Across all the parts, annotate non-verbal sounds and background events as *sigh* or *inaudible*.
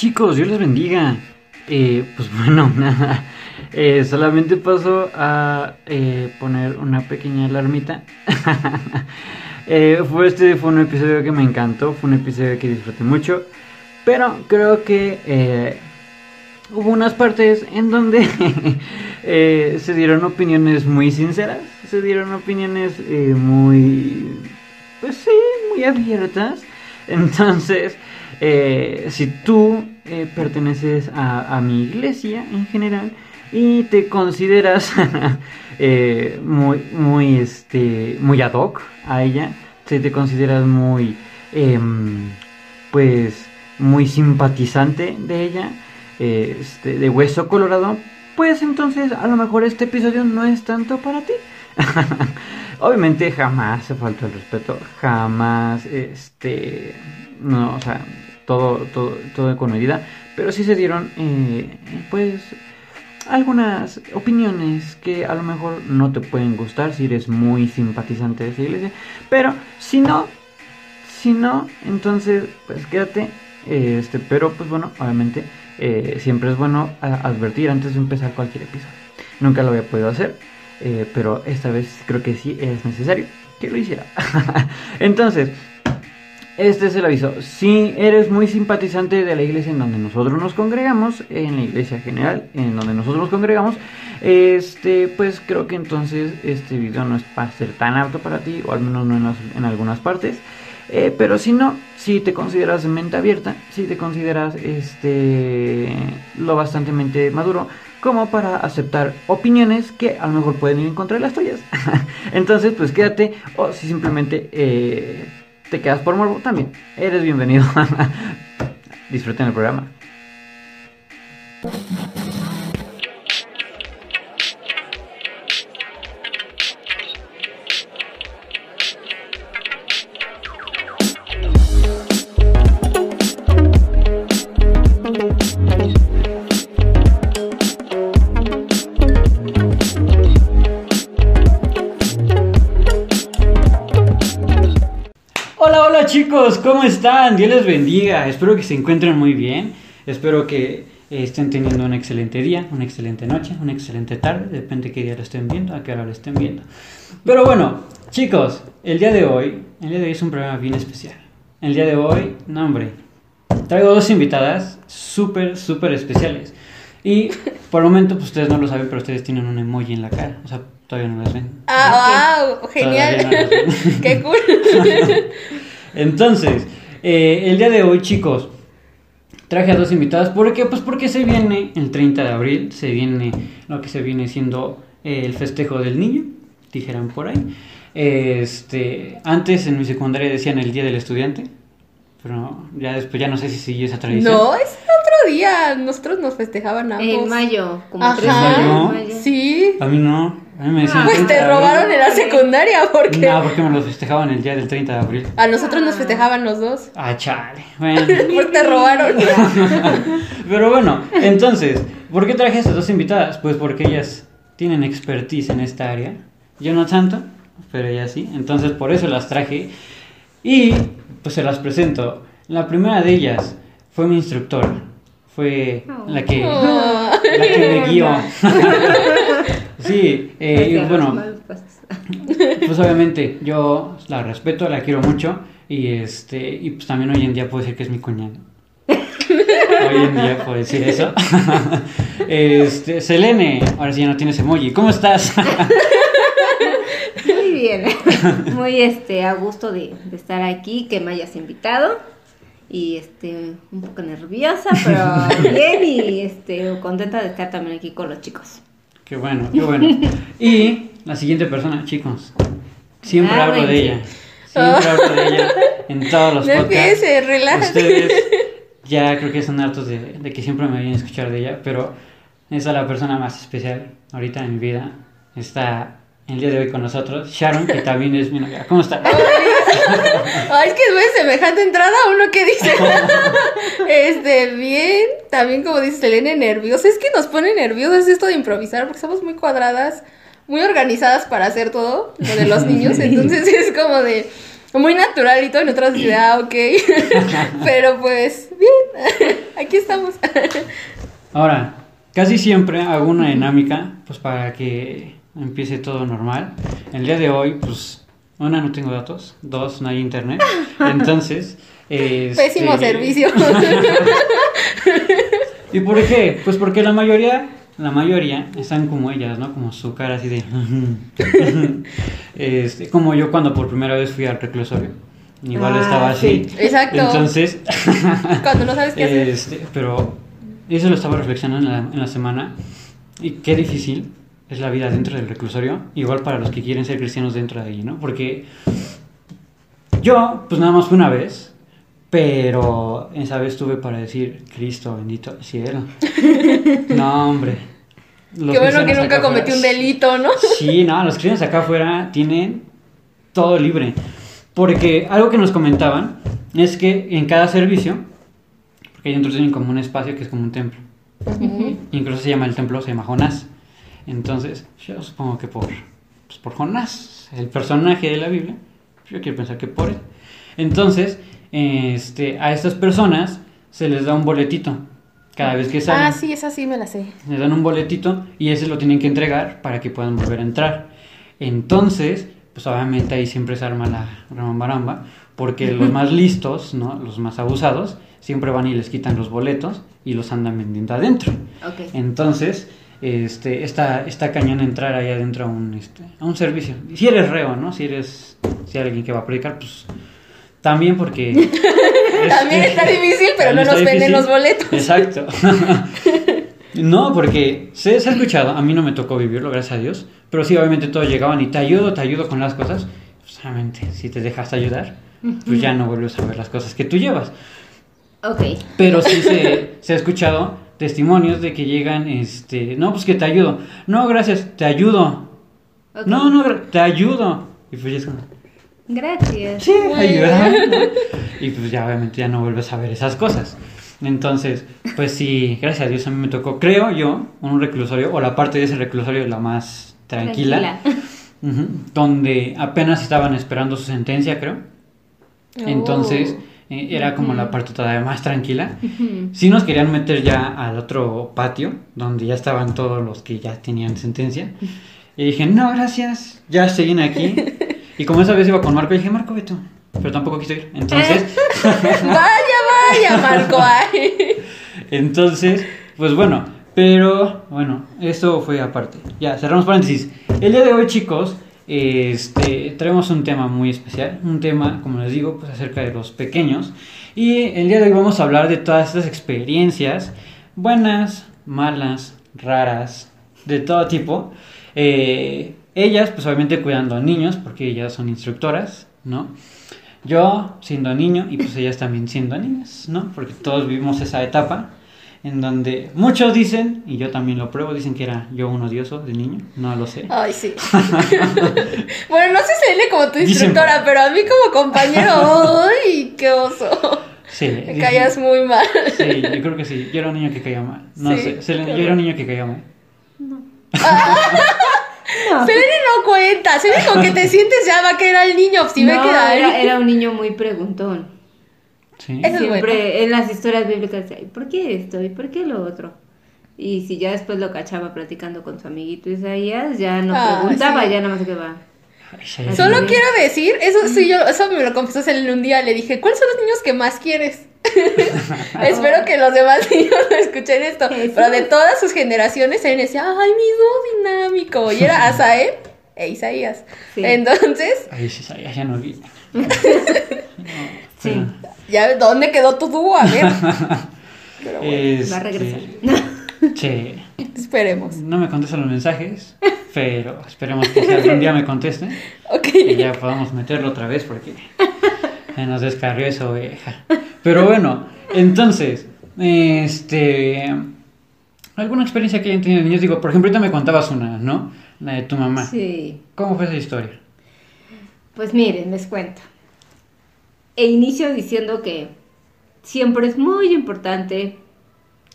chicos, Dios les bendiga. Eh, pues *laughs* bueno, nada. Eh, solamente paso a eh, poner una pequeña alarmita. *laughs* Eh, fue este fue un episodio que me encantó, fue un episodio que disfruté mucho. Pero creo que hubo unas partes en donde *laughs* se dieron opiniones muy sinceras, se dieron opiniones muy, pues sí, muy abiertas. Entonces, eh, si tú eh, perteneces a, mi iglesia en general y te consideras *laughs* eh, muy, muy, este, muy ad hoc a ella, si te consideras muy, em, pues, muy simpatizante de ella, este, de hueso colorado, pues entonces a lo mejor este episodio no es tanto para ti. *laughs* Obviamente jamás se falta el respeto, jamás, este, no, o sea, todo, todo, todo con medida, pero sí se dieron, eh, pues, algunas opiniones que a lo mejor no te pueden gustar si eres muy simpatizante de esa iglesia, pero si no, si no, entonces, pues quédate, este, pero pues bueno, obviamente eh, siempre es bueno advertir antes de empezar cualquier episodio. Nunca lo había podido hacer, eh, pero esta vez creo que sí es necesario que lo hiciera. *laughs* Entonces, este es el aviso. Si eres muy simpatizante de la iglesia en donde nosotros nos congregamos, en la iglesia general en donde nosotros nos congregamos, este, pues creo que entonces este video no es para ser tan apto para ti, o al menos no en, algunas partes. Eh, pero si no, si te consideras de mente abierta, si te consideras este lo bastante maduro como para aceptar opiniones que a lo mejor pueden ir en contra de las tuyas. *laughs* Entonces, pues quédate o si simplemente eh, te quedas por morbo, también eres bienvenido. *laughs* Disfruten el programa. Chicos, ¿cómo están? Dios les bendiga. Espero que se encuentren muy bien. Espero que estén teniendo un excelente día, una excelente noche, una excelente tarde. Depende de qué día lo estén viendo, a qué hora lo estén viendo. Pero bueno, chicos, el día de hoy, el día de hoy es un programa bien especial. El día de hoy, no hombre, traigo dos invitadas súper, súper especiales. Y por el momento, pues ustedes no lo saben, pero ustedes tienen un emoji en la cara. O sea, todavía no las ven. Ah, wow, genial. No. *laughs* Qué cool. *laughs* Entonces, eh, el día de hoy, chicos, traje a dos invitadas. ¿Por qué? Pues porque se viene el 30 de abril, se viene lo que se viene siendo eh, el festejo del niño, dijeran por ahí. Este, antes en mi secundaria decían el día del estudiante, pero ya después ya no sé si siguió esa tradición. No, es otro día. Nosotros nos festejaban ambos. En mayo, como Ajá. tres de ¿No? mayo. Sí. A mí no, a mí me decían. Pues 30 te abril. robaron en la secundaria porque No, porque me lo festejaban el día del 30 de abril. a nosotros nos festejaban los dos. Ah, chale. *laughs* Bueno. Pues te robaron. *laughs* Pero bueno, entonces, ¿por qué traje a estas dos invitadas? Pues porque ellas tienen expertise en esta área. Yo no tanto, pero ellas sí. Entonces, por eso las traje. Y pues se las presento. La primera de ellas fue mi instructora. Fue la que, Oh. la que me guió. *laughs* sí, eh, bueno, *laughs* pues obviamente yo la respeto, la quiero mucho y este y pues también hoy en día puedo decir que es mi cuñada. *laughs* Hoy en día puedo decir eso. *laughs* Este, Selene, ahora sí ya no tienes emoji. ¿Cómo estás? Muy bien. Muy este a gusto de, de estar aquí, que me hayas invitado. Y este, un poco nerviosa, pero bien y este contenta de estar también aquí con los chicos. Qué bueno, qué bueno. *laughs* Y la siguiente persona, chicos. Siempre Ah, hablo de ella. Siempre hablo de ella en todos los No podcasts. relájate. Ustedes ya creo que son hartos de, de que siempre me vayan a escuchar de ella, pero esa es la persona más especial ahorita en mi vida. Está el día de hoy con nosotros, Sharon, que también es mi novia. ¿Cómo está? *laughs* Ay, es que es muy semejante entrada a uno que dice. *laughs* este, bien. También, como dice Selene, nerviosa. Es que nos pone nerviosas esto de improvisar porque somos muy cuadradas, muy organizadas para hacer todo, lo de los niños. *laughs* Entonces es como de. muy natural y todo, en otra ciudad, ok. Pero pues, bien, aquí estamos. Ahora, casi siempre hago una dinámica, pues para que empiece todo normal. El día de hoy, pues, una, no tengo datos, dos, no hay internet. Entonces, *laughs* este, Pésimo servicio. *laughs* ¿Y por qué? Pues porque la mayoría, la mayoría están como ellas, ¿no? Como su cara así de... *laughs* este, como yo cuando por primera vez fui al reclusorio. Igual Ah, estaba así. sí. Exacto. Entonces, Cuando no sabes qué hacer. este, pero eso lo estaba reflexionando en la, en la semana. Y qué difícil es la vida dentro del reclusorio. Igual para los que quieren ser cristianos dentro de ahí, ¿no? Porque yo, pues nada más fue una vez. Pero esa vez tuve para decir, Cristo bendito cielo. *laughs* No, hombre. Los Qué bueno que nunca cometí un delito, ¿no? Sí, no, los cristianos acá afuera tienen todo libre. Porque algo que nos comentaban es que en cada servicio, porque ellos tienen como un espacio que es como un templo. Incluso se llama el templo, se llama Jonás. Entonces, yo supongo que por, pues por Jonás, el personaje de la Biblia, yo quiero pensar que por él. Entonces, este, a estas personas se les da un boletito cada vez que salen. Ah, sí, esa sí me la sé. Les dan un boletito y ese lo tienen que entregar para que puedan volver a entrar. Entonces, pues obviamente ahí siempre se arma la ramambaramba, porque los *laughs* más listos, ¿no? Los más abusados, siempre van y les quitan los boletos y los andan vendiendo adentro. Ok. Entonces, este, está, está cañón entrar ahí adentro a un, este, a un servicio. Y Si eres reo, ¿no? Si eres si hay alguien que va a predicar, pues también porque... *laughs* es- También está *laughs* difícil, pero no nos venden difícil. los boletos. Exacto. *laughs* no, porque se, se ha escuchado, a mí no me tocó vivirlo, gracias a Dios, pero sí, obviamente todos llegaban y te ayudo, te ayudo con las cosas. Pues, obviamente, si te dejas ayudar, pues ya no vuelves a ver las cosas que tú llevas. Ok. Pero sí se, se ha escuchado testimonios de que llegan, este, no, pues que te ayudo. No, gracias, te ayudo. ok. No, no, te ayudo. Y pues ya es como, Gracias. sí, ayuda. *laughs* Y pues ya obviamente ya no vuelves a ver esas cosas. Entonces, pues sí, gracias a Dios a mí me tocó, creo yo, un reclusorio, o la parte de ese reclusorio la más tranquila, donde apenas estaban esperando su sentencia, creo. Entonces, Oh. Eh, era como la parte todavía más tranquila. Ujú. Sí nos querían meter ya al otro patio, donde ya estaban todos los que ya tenían sentencia. Y dije, no, gracias, ya siguen aquí. Y como esa vez iba con Marco, dije, Marco, ve tú. Pero tampoco quiso ir. Entonces, *laughs* Vaya, vaya, Marco. ay. entonces, pues bueno. Pero, bueno, eso fue aparte. Ya, cerramos paréntesis. El día de hoy, chicos, este, traemos un tema muy especial. Un tema, como les digo, pues acerca de los pequeños. Y el día de hoy vamos a hablar de todas estas experiencias, buenas, malas, raras, de todo tipo. Eh, ellas, pues obviamente cuidando a niños, porque ellas son instructoras, ¿no? Yo siendo niño y pues ellas también siendo niñas, ¿no? Porque todos vivimos esa etapa en donde muchos dicen, y yo también lo pruebo, dicen que era yo un odioso de niño, no lo sé. Ay, sí. *laughs* bueno, no sé si él como tu instructora, pero a mí como compañero, ¡ay, qué oso! Sí, Me muy mal. Sí, yo creo que sí. Yo era un niño que caía mal. No Sí, sé, Selene, yo era un niño que caía mal. No. *laughs* Selene no cuenta. Selene con que te sientes ya va a quedar al niño. Si No, que da era, era un niño muy preguntón. Sí. Eso es Siempre bueno. en las historias bíblicas decía, "¿Y ¿por qué esto? ¿Y por qué lo otro? Y si ya después lo cachaba platicando con su amiguito Isaías, ya no Ah, preguntaba, sí. ya nada más se quedaba. Ay, ya, ya, Solo quiero decir, eso sí, yo, eso me lo confesó Selene un día. Le dije, ¿cuáles son los niños que más quieres? *laughs* Espero que los demás *laughs* niños no escuchen esto. Jesús. Pero de todas sus generaciones, Selene decía, ay, mi dúo dinámico. Y era Asael e Isaías. Sí. Entonces, Ay, sí, ya, ya no vi. *laughs* Sí. ¿Ya dónde quedó tu dúo? A ver. *laughs* Pero bueno, Este, Va a regresar. *laughs* Che, esperemos. no me contestan los mensajes, pero esperemos que si algún día me contesten *laughs* Ok. y ya podamos meterlo otra vez porque se nos descarrió esa oveja. Pero bueno, entonces, este. ¿Alguna experiencia que hayan tenido niños? Digo, por ejemplo, ahorita me contabas una, ¿no? La de tu mamá. Sí. ¿Cómo fue esa historia? Pues miren, les cuento. E inicio diciendo que siempre es muy importante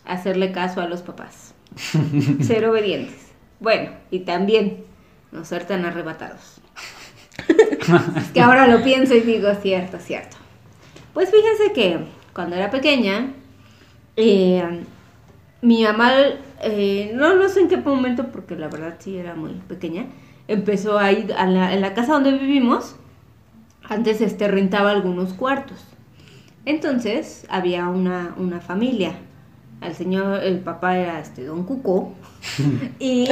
hacerle caso a los papás. *laughs* Ser obedientes. Bueno, y también no ser tan arrebatados. Es que ahora lo pienso y digo, cierto, cierto. Pues fíjense que cuando era pequeña, eh, mi mamá, eh, no, no sé en qué momento, porque la verdad sí era muy pequeña, empezó a ir a la, en la casa donde vivimos, antes este, rentaba algunos cuartos. Entonces había una, una familia. El señor, el papá era este don Cuco. *laughs* y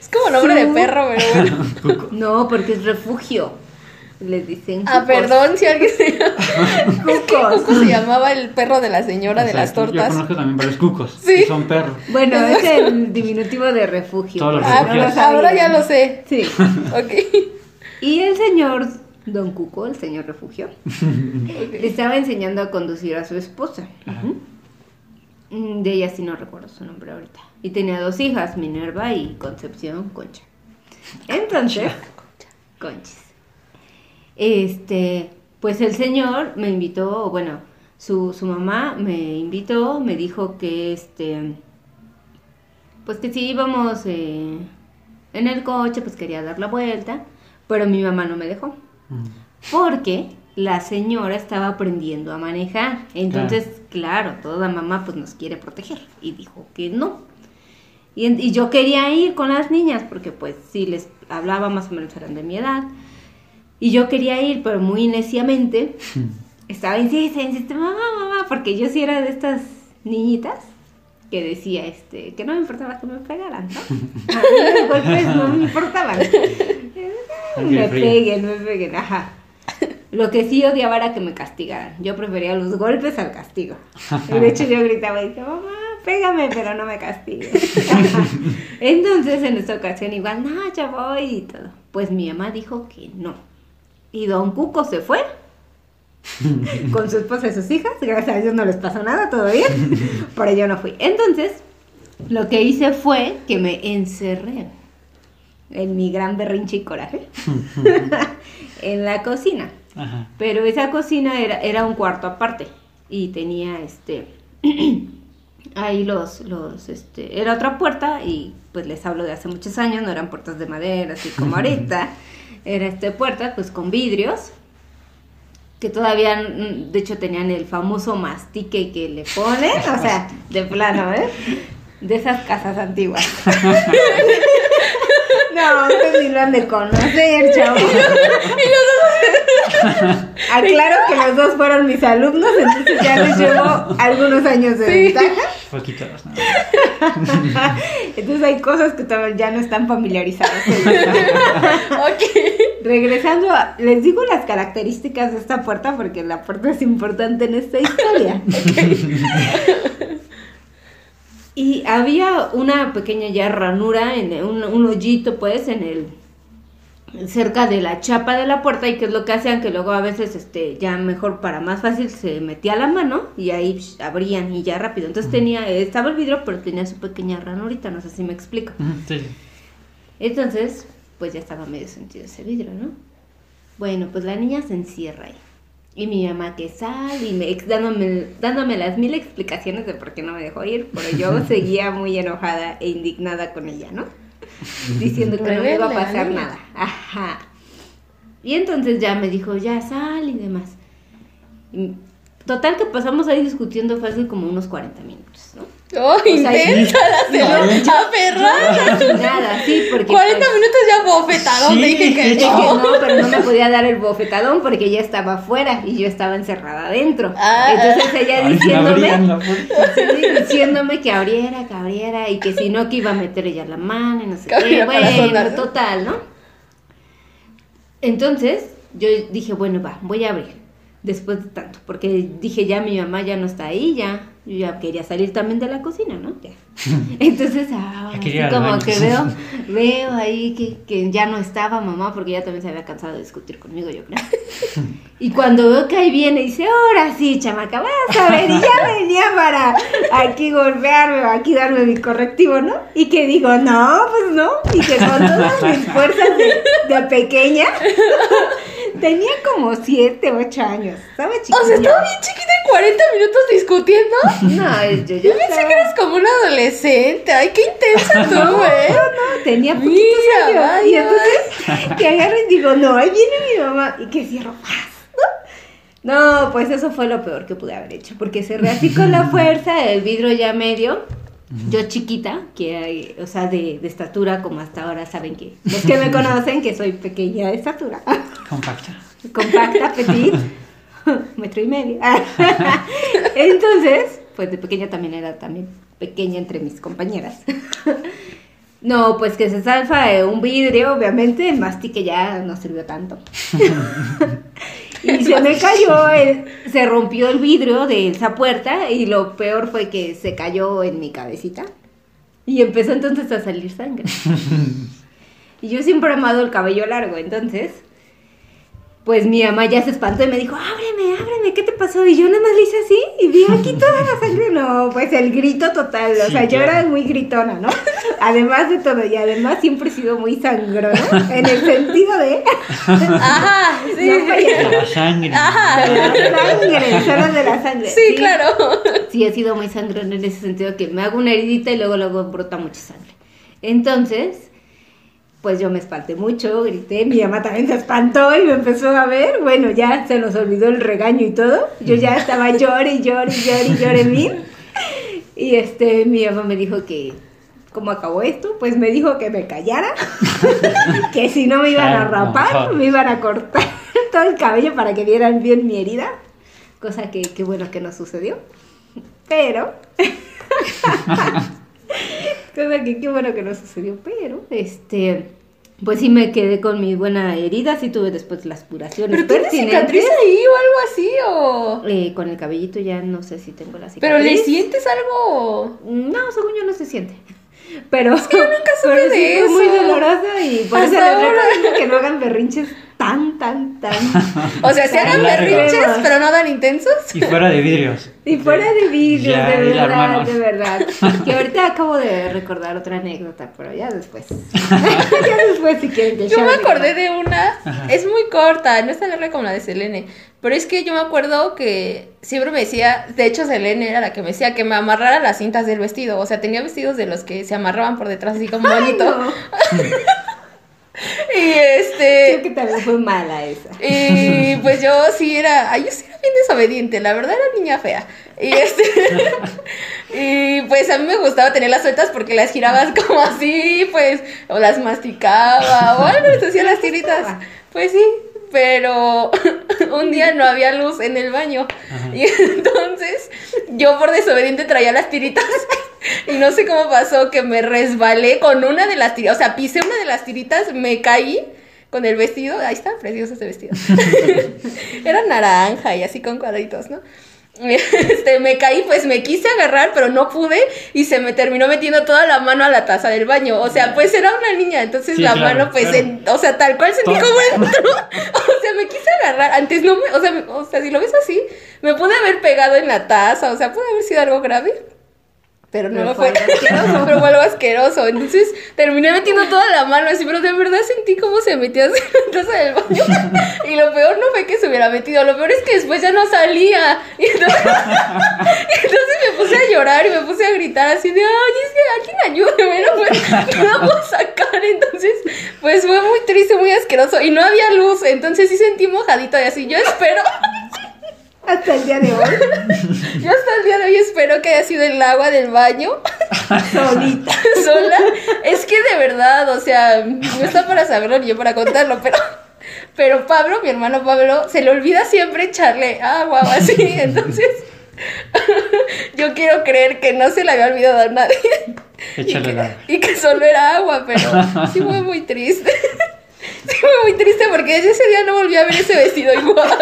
Es como nombre de perro, pero bueno. *laughs* no, porque es refugio. Les dicen Ah, cucos. perdón si alguien se *laughs* Cucos. ¿Cómo se llamaba el perro de la señora de O sea, las Yo tortas? conozco también varios cucos. Sí. que son perros. Bueno, es el diminutivo de refugio. Todos los porque Ah, refugios. ahora ya lo sé. Sí. Ok. Y el señor Don Cuco, el señor refugio, *laughs* le estaba enseñando a conducir a su esposa. Mm, De ella sí no recuerdo su nombre ahorita. Y tenía dos hijas, Minerva y Concepción Concha. Entonces, *laughs* Conchis. Este, pues el señor me invitó, bueno, su, su mamá me invitó, me dijo que este, pues que si íbamos eh, en el coche, pues quería dar la vuelta, pero mi mamá no me dejó. Porque la señora estaba aprendiendo a manejar. Entonces, claro, toda mamá pues nos quiere proteger. Y dijo que no. Y, y yo quería ir con las niñas porque pues sí les hablaba más o menos eran de mi edad. Y yo quería ir, pero muy neciamente. *laughs* Estaba insiste, insiste, mamá, mamá, porque yo sí era de estas niñitas que decía este que no me importaba que me pegaran, ¿no? *laughs* A mí los golpes no me importaban. Me peguen, me peguen, ajá. Lo que sí odiaba era que me castigaran. Yo prefería los golpes al castigo. Y de hecho yo gritaba y decía, mamá, pégame, pero no me castigues. *laughs* Entonces en esta ocasión igual, no, ya voy y todo. Pues mi mamá dijo que no. Y don Cuco se fue *laughs* con su esposa y sus hijas. Gracias a Dios no les pasó nada, todo bien. *laughs* Pero yo no fui. Entonces, lo que hice fue que me encerré en mi gran berrinche y coraje *laughs* *laughs* en la cocina. Ajá. Pero esa cocina era, era un cuarto aparte y tenía este *clears throat* ahí los los este era otra puerta y pues les hablo de hace muchos años, no eran puertas de madera así como ahorita. *laughs* Era este puerta pues con vidrios que todavía de hecho tenían el famoso mastique que le ponen, o sea, de plano, ¿eh? De esas casas antiguas. No, ustedes ni lo han de conocer, chavo. *laughs* *laughs* Aclaro que los dos fueron mis alumnos, entonces ya les llevo algunos años de ventaja. Poquitos, ¿no? *laughs* Entonces hay cosas que todavía ya no están familiarizadas. Ok. Regresando a, les digo las características de esta puerta porque la puerta es importante en esta historia. Y había una pequeña ya ranura, en un, un hoyito pues en el cerca de la chapa de la puerta y que es lo que hacían que luego a veces este ya mejor para más fácil se metía la mano y ahí psh, abrían y ya rápido. Entonces tenía estaba el vidrio pero tenía su pequeña ranurita, no sé si me explico. Sí. Entonces, pues ya estaba medio sentido ese vidrio, ¿no? Bueno, pues la niña se encierra ahí. Y mi mamá que sale y me, dándome, dándome las mil explicaciones de por qué no me dejó ir, pero yo *laughs* seguía muy enojada e indignada con ella, ¿no? *laughs* Diciendo que no me iba a pasar nada. Ajá. Y entonces ya me dijo, ya sal y demás. Y total que pasamos ahí discutiendo fácil como unos 40 minutos, ¿no? Oh, sea, intensa la señora. Aferrada. Nada, sí, porque... 40 pues, minutos ya bofetadón. Sí, dije que no. no, pero no me podía dar el bofetadón porque ella estaba afuera y yo estaba encerrada adentro. Ah. Entonces ella Ay, diciéndome, sí, diciéndome que abriera, que abriera y que si no que iba a meter ella la mano y no sé qué. Bueno, total, ¿no? Entonces yo dije, bueno, va, voy a abrir. Después de tanto, porque dije, ya mi mamá ya no está ahí, ya. Yo ya quería salir también de la cocina, ¿no? Ya. *laughs* Entonces, ah, Ya así como que veo, *laughs* veo ahí que, que ya no estaba mamá, porque ella también se había cansado de discutir conmigo, yo creo. *laughs* Y cuando veo que ahí viene, dice, ahora sí, chamaca, vas a ver, y ya venía para aquí golpearme o aquí darme mi correctivo, ¿no? Y que digo, no, pues no. Y que con todas mis fuerzas de, de pequeña, tenía como 7, 8 años. ¿Sabes, chiquilla? O sea, estaba bien chiquita y 40 minutos discutiendo. No, yo, yo Yo pensé estaba- que eras como una adolescente. Ay, qué intensa *laughs* tú, ¿eh? No, no, tenía poquitos Mira, años. vaya. Y entonces que agarro y digo, no, ahí viene mi mamá. Y que cierro. ¿no? No, pues eso fue lo peor que pude haber hecho. Porque cerré así con la *laughs* fuerza, el vidrio ya medio. Yo chiquita, que hay, o sea, de, de estatura, como hasta ahora saben que los que me conocen, que soy pequeña de estatura. Compacta. compacta, petit, *laughs* metro y medio. *laughs* Entonces, pues de pequeña también era también pequeña entre mis compañeras. *laughs* No, pues que se salfa eh, un vidrio, obviamente, el mastique ya no sirvió tanto. *laughs* y se me cayó, el- se rompió el vidrio de esa puerta y lo peor fue que se cayó en mi cabecita y empezó entonces a salir sangre. *laughs* y yo siempre he amado el cabello largo, entonces pues mi mamá ya se espantó y me dijo, ábreme, ábreme, ¿qué pasó? Y yo nada más le hice así y vi aquí *laughs* toda la sangre. No, pues el grito total, o Sí, sea, yo claro. era muy gritona, ¿no? Además de todo, y además siempre he sido muy sangrona, en el sentido de... *laughs* Ajá, *laughs* sí. No, pues, La sangre. de la sangre, solo de la sangre. Sí, claro. Sí, he sido muy sangrona en ese sentido que me hago una heridita y luego luego brota mucha sangre. Entonces, pues yo me espanté mucho, grité, mi mamá también se espantó y me empezó a ver, bueno, ya se nos olvidó el regaño y todo, yo ya estaba llore y llore y llore y llore mil. *laughs* Y este, mi mamá me dijo que, ¿cómo acabó esto? Pues me dijo que me callara, *laughs* que si no me iban a rapar, me iban a cortar *laughs* todo el cabello para que vieran bien mi herida, cosa que, que bueno que no sucedió. Pero, *laughs* cosa que qué bueno que no sucedió, pero, este, pues sí me quedé con mi buena herida, sí tuve después las curaciones ¿Pero tienes cicatriz ahí o algo así o...? Eh, con el cabellito ya no sé si tengo la cicatriz. ¿Pero le sientes algo? No, según yo no se siente. *laughs* Pero es que yo nunca *laughs* supe pero sí de fue muy eso. dolorosa y por eso les recomiendo que no hagan berrinches tan, tan, tan. O sea, se hagan Largo. berrinches, pero no tan intensos. Y fuera de vidrios. Y fuera de vidrios, Ya, de verdad, de verdad. *laughs* Que ahorita acabo de recordar otra anécdota, pero ya después. *laughs* ya después si quieren que Yo me acordé de una, Ajá. es muy corta, no es tan larga como la de Selene, pero es que yo me acuerdo que siempre me decía, de hecho Selene era la que me decía que me amarrara las cintas del vestido, o sea, tenía vestidos de los que se amarraban por detrás así como Ay, bonito. no. *laughs* *laughs* Y Creo este, que también fue mala esa. y pues yo sí era, ay, yo sí era bien desobediente, la verdad era niña fea. Y este, *laughs* y pues a mí me gustaba tener las sueltas porque las girabas *laughs* como así, pues, o las masticaba, o algo, les hacía las tiritas. Pues sí, pero un día no había luz en el baño. Ajá. Y entonces yo por desobediente traía las tiritas. Y no sé cómo pasó que me resbalé con una de las tiritas. O sea, pisé una de las tiritas, me caí con el vestido. Ahí está, precioso ese vestido. *laughs* Era naranja y así con cuadritos, ¿no? Este, me caí, pues me quise agarrar, pero no pude y se me terminó metiendo toda la mano a la taza del baño. O sea, pues era una niña, entonces Sí, la claro, mano, pues, claro. en- o sea, tal cual sentí Todo. como entró. *laughs* O sea, me quise agarrar. Antes no me, o sea, me- o sea, si lo ves así, me pude haber pegado en la taza, o sea, puede haber sido algo grave. Pero no lo fue asqueroso. pero fue algo asqueroso. Entonces terminé metiendo toda la mano así, pero de verdad sentí cómo se metió así en la taza del baño. *laughs* Y lo peor no fue que se hubiera metido, lo peor es que después ya no salía. Y entonces, *laughs* y entonces me puse a llorar y me puse a gritar así de, ay, es que alguien ayúdeme, no, puedo- no puedo sacar. Entonces, pues fue muy triste, muy asqueroso. Y no había luz, entonces sí sentí mojadito y así. Yo espero. Hasta el día de hoy, *laughs* Yo hasta el día de hoy espero que haya sido el agua del baño *laughs* solita. *laughs* sola. Es que de verdad, o sea, no está para saberlo ni yo para contarlo, pero, pero Pablo, mi hermano Pablo, se le olvida siempre echarle agua o así. Entonces, yo quiero creer que no se le había olvidado a nadie. Échale y, que, y que solo era agua, pero sí fue muy triste. Sí fue muy triste porque desde ese día no volví a ver ese vestido igual.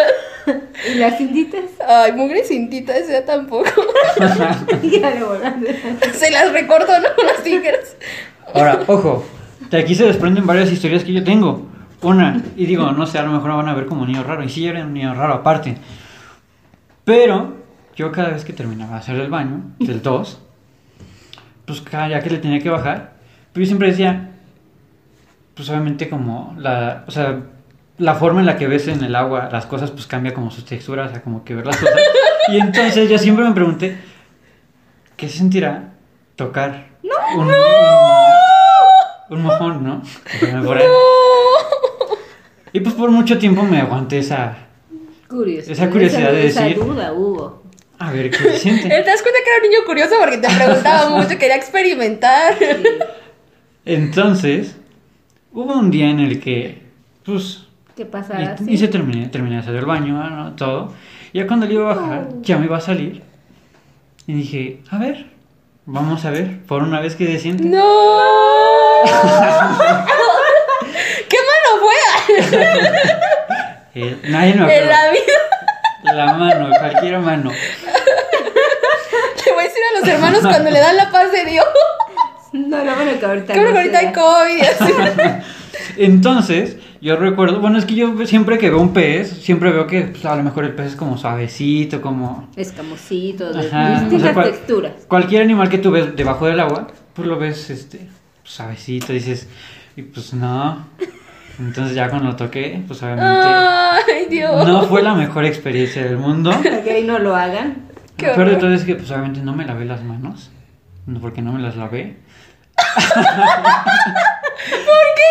*laughs* Y las cintitas, Ay, mugre cintita, esa tampoco. *laughs* ya. Se las recortó, ¿no? Con las tijeras. Ahora, ojo, de aquí se desprenden varias historias que yo tengo. Una, y digo, no sé, a lo mejor me van a ver como niño raro, y sí, era un niño raro aparte. Pero, yo cada vez que terminaba de hacer el baño, del 2, pues cada ya que le tenía que bajar, pues yo siempre decía, pues obviamente como la, o sea, la forma en la que ves en el agua las cosas pues cambia como sus texturas, o sea, como que ver las cosas. Y entonces yo siempre me pregunté, ¿qué se sentirá tocar un, un, un mojón, ¿no? Ahí. Y pues por mucho tiempo me aguanté esa, Curiosidad. Esa curiosidad de esa decir- duda hubo. a ver qué se siente. *laughs* ¿Te das cuenta que era un niño curioso porque te preguntaba mucho, quería experimentar? Entonces, hubo un día en el que, pues, ¿Qué pasará? y, y se terminé, terminé de hacer el baño, ¿no? todo. Y ya cuando le iba a bajar, ya me iba a salir. Y dije, a ver, vamos a ver, por una vez que se siente. ¡No! *laughs* ¿Qué mano fue? Eh, nadie me En acuerda. la vida. La mano, cualquier mano. Le voy a decir a los hermanos cuando le dan la paz de Dios. No, no, bueno, que ahorita. Bueno no que ahorita se hay. COVID así. *laughs* Entonces, yo recuerdo, bueno, es que yo siempre que veo un pez, siempre veo que pues, a lo mejor el pez es como suavecito, como... Escamosito, de Ajá, distintas o sea, cual- texturas. Cualquier animal que tú ves debajo del agua, pues lo ves este suavecito, dices, y pues no. Entonces ya cuando lo toqué, pues obviamente Ay, Dios. no fue la mejor experiencia del mundo. *laughs* Ahí no lo hagan. Qué Lo peor de todo es que pues obviamente no me lavé las manos, no porque no me las lavé. *laughs* ¿Por qué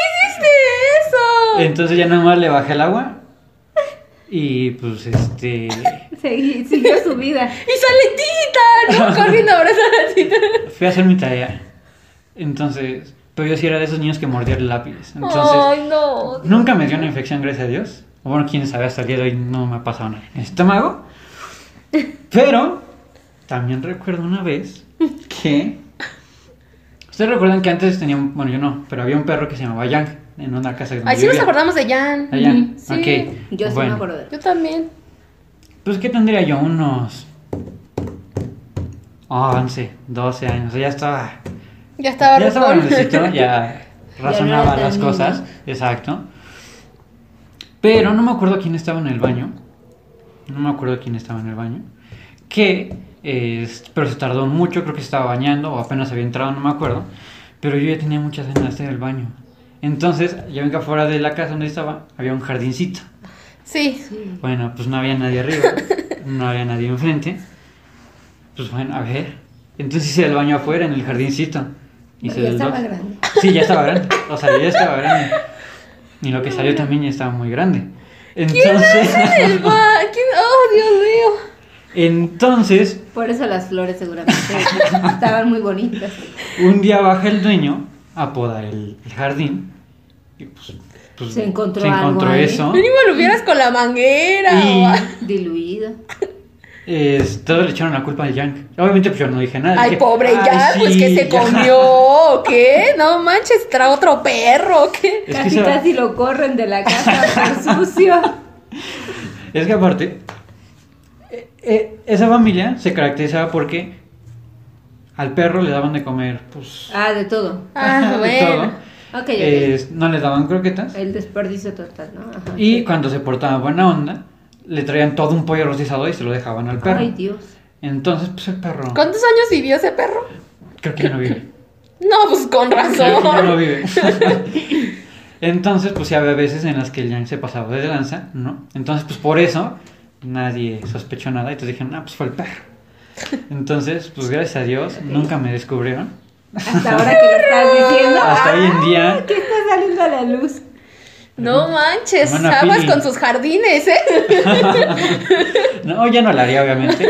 eso? Entonces ya nada más le bajé el agua y pues este Segui- siguió su vida. ¡Y Saletita! ¿No? *laughs* Corriendo a abrazar a Tita. fui a hacer mi tarea. Entonces, pero yo sí era de esos niños que mordía el lápiz. Entonces, Ay, no. Nunca me dio una infección, gracias a Dios. Bueno, quién sabe, hasta el día de hoy no me ha pasado nada en el estómago. Pero también recuerdo una vez que. Ustedes recuerdan que antes tenía un. Bueno, yo no, pero había un perro que se llamaba Yang en una casa donde Ay, sí nos acordamos de Jan. Ujú, sí. ok. Yo sí Bueno, me acuerdo de Yo también. Pues, ¿qué tendría yo? Unos. 11, 12 años. O sea, ya estaba. Ya estaba Ya estaba grandecito, *laughs* ya razonaba las niño. cosas, exacto. Pero no me acuerdo quién estaba en el baño. No me acuerdo quién estaba en el baño. Que, eh, pero se tardó mucho, creo que se estaba bañando o apenas había entrado, no me acuerdo. Pero yo ya tenía muchas ganas de hacer el baño. Entonces, ya venga afuera de la casa donde estaba, había un jardincito. Sí. Sí. Bueno, pues no había nadie arriba, no había nadie enfrente. Pues bueno, a ver. Entonces hice el baño afuera, en el jardincito. Hice Ya el estaba dos. grande. Sí, ya estaba grande. O sea, ya estaba *laughs* grande. Y lo que salió también ya estaba muy grande. Entonces, El ba- ¿Quién? Oh, Dios mío. entonces, Por eso las flores seguramente *laughs* estaban muy bonitas. un día baja el dueño a podar el, el jardín. Y pues, pues, Se encontró se encontró algo eso. Mínimo lo hubieras con la manguera. Y o- Diluido. es, todos le echaron la culpa al Yank. Obviamente, pues yo no dije nada. Ay, dije, pobre "Ay, Jan, pues sí, que se ya". comió. *laughs* ¿Qué? No manches, trae otro perro. ¿Qué? Es casi, casi lo corren de la casa por sucio. *laughs* Es que aparte, eh, eh, esa familia se caracterizaba porque al perro le daban de comer, pues. Ah, de todo. Ah, *laughs* de bueno. todo. Ok, ok. Eh, no les daban croquetas. El desperdicio total, ¿no? Ajá. Y cuando se portaba buena onda, le traían todo un pollo rostizado y se lo dejaban al perro. Ay, Dios. Entonces, pues el perro. ¿Cuántos años vivió ese perro? Creo que ya no vive. No, pues con Creo que ya no razón. vive. *laughs* Entonces, pues sí había veces en las que el Yang se pasaba de lanza, ¿no? Entonces, pues por eso nadie sospechó nada y entonces dijeron, ah, pues fue el perro. Entonces, pues gracias a Dios, nunca me descubrieron. Hasta ahora que lo estás diciendo. *laughs* Hasta hoy en día. ¿Qué está saliendo a la luz? No manches, aguas con sus jardines, ¿eh? *laughs* No, ya no la haría, obviamente.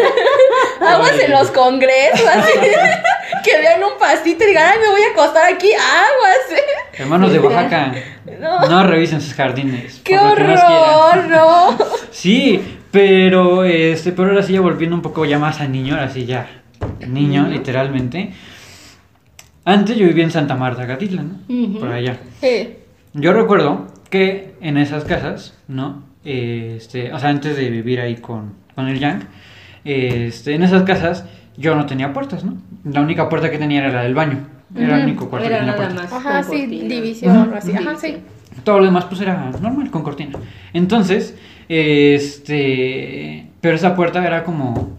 Aguas Oye, en los congresos, *laughs* que vean un pastito y digan, ay, me voy a acostar aquí, aguas, ¿eh? Hermanos de Oaxaca, No. no revisen sus jardines. ¡Qué horror! No. Sí, pero este, pero ahora sí ya volviendo un poco ya más a niño, ahora sí ya niño, literalmente. Antes yo vivía en Santa Marta, Catitla, ¿no? Ujú. Por allá. Sí. Yo recuerdo que en esas casas, ¿no? Este, o sea, antes de vivir ahí con, con el Yang, este, en esas casas yo no tenía puertas, ¿no? La única puerta que tenía era la del baño. Era el único cuarto Era que tenía nada puertas. más. Ajá, sí, cortina. división, así. Ajá, sí. Todo lo demás pues era normal, con cortina. Entonces, este, pero esa puerta era como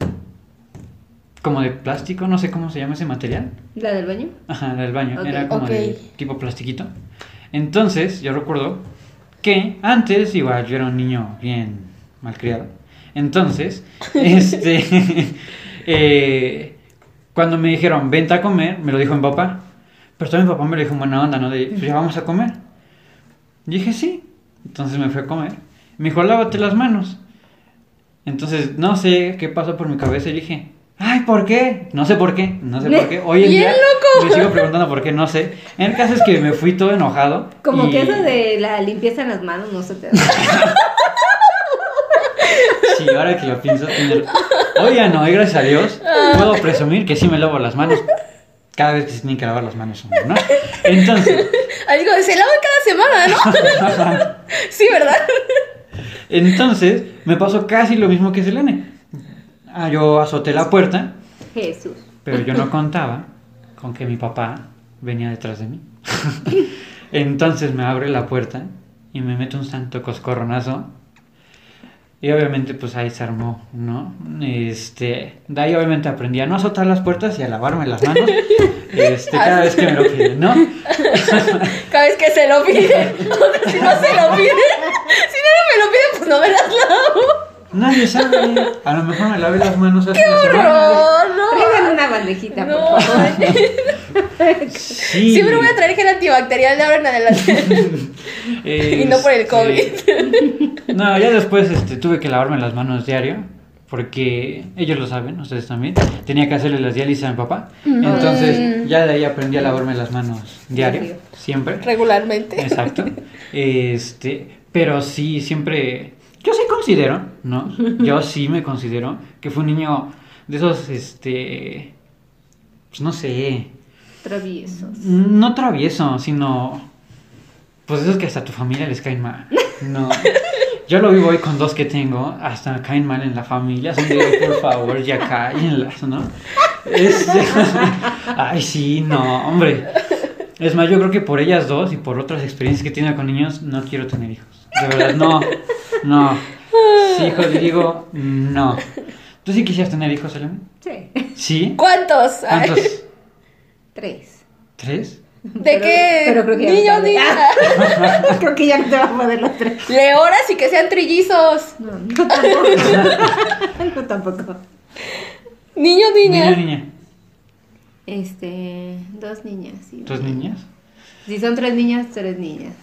como de plástico, no sé cómo se llama ese material. ¿La del baño? Ajá, la del baño. Era como de tipo plastiquito. Entonces, yo recuerdo que antes, igual, yo era un niño bien malcriado. Entonces, *laughs* este. *laughs* eh, cuando me dijeron, vente a comer, me lo dijo mi papá. Pero también mi papá me lo dijo en buena onda, ¿no? De, pues ya vamos a comer. Y dije, sí. Entonces me fui a comer. Me dijo, lávate las manos. Entonces, no sé qué pasó por mi cabeza y dije, ay, ¿por qué? No sé por qué, no sé por qué. *laughs* Hoy en Bien día loco. me sigo preguntando por qué, no sé. En el caso es que me fui todo enojado. Como y- que eso de la limpieza en las manos no se te da. *laughs* Sí, ahora que lo pienso. Hoy ya no, y gracias a Dios, puedo presumir que sí me lavo las manos cada vez que se tienen que lavar las manos, ¿no? Entonces, digo, se lavan cada semana, ¿no? *laughs* sí, ¿verdad? Entonces, me pasó casi lo mismo que Selene. Ah, yo azoté la puerta, Jesús. pero yo no *laughs* contaba con que mi papá venía detrás de mí. *laughs* Entonces me abre la puerta y me mete un santo coscorronazo. Y obviamente pues ahí se armó, ¿no? Este, de ahí obviamente aprendí a no azotar las puertas y a lavarme las manos. Este, cada vez que me lo piden, ¿no? *laughs* Cada vez que se lo piden. Si no se lo piden, si nadie me lo pide, pues no me las lavo. Nadie sabe. A lo mejor me lavé las manos hace una semana. No, no. Traigan una bandejita, No. por favor. Sí. Siempre voy a traer gel antibacterial de ahora en adelante. *laughs* *laughs* y no por el COVID. Este, No, ya después este, tuve que lavarme las manos diario. Porque ellos lo saben, ustedes también. Tenía que hacerle las diálisis a mi papá. Entonces, ya de ahí aprendí a lavarme las manos. Diario. Siempre. Regularmente. Exacto. *laughs* Este, pero sí, siempre. Yo sí considero, ¿no? Yo *laughs* sí me considero que fue un niño de esos, este. Pues no sé. Traviesos. No travieso, sino. Pues esos que hasta a tu familia les caen mal. No. Yo lo vivo hoy con dos que tengo, hasta caen mal en la familia. Son de, por favor, ya cállenlas, ¿no? Este, *laughs* Ay, sí, no, hombre. Es más, yo creo que por ellas dos y por otras experiencias que he tenido con niños, no quiero tener hijos. De verdad, no, no. Sí, hijo, le digo, no. ¿Tú sí quisieras tener hijos, Elena? Sí. ¿Sí? ¿Cuántos? ¿Cuántos? *laughs* Tres. ¿Tres? ¿De Pero- qué? pero creo que ya Niño, niña. *laughs* creo que ya no te va a poder los tres. Leoras y que sean trillizos. No, no tampoco. *laughs* no tampoco. Niño, niña. Niño, niña. Este, dos niñas. Sí, ¿Dos niñas? Si son tres niñas, tres niñas.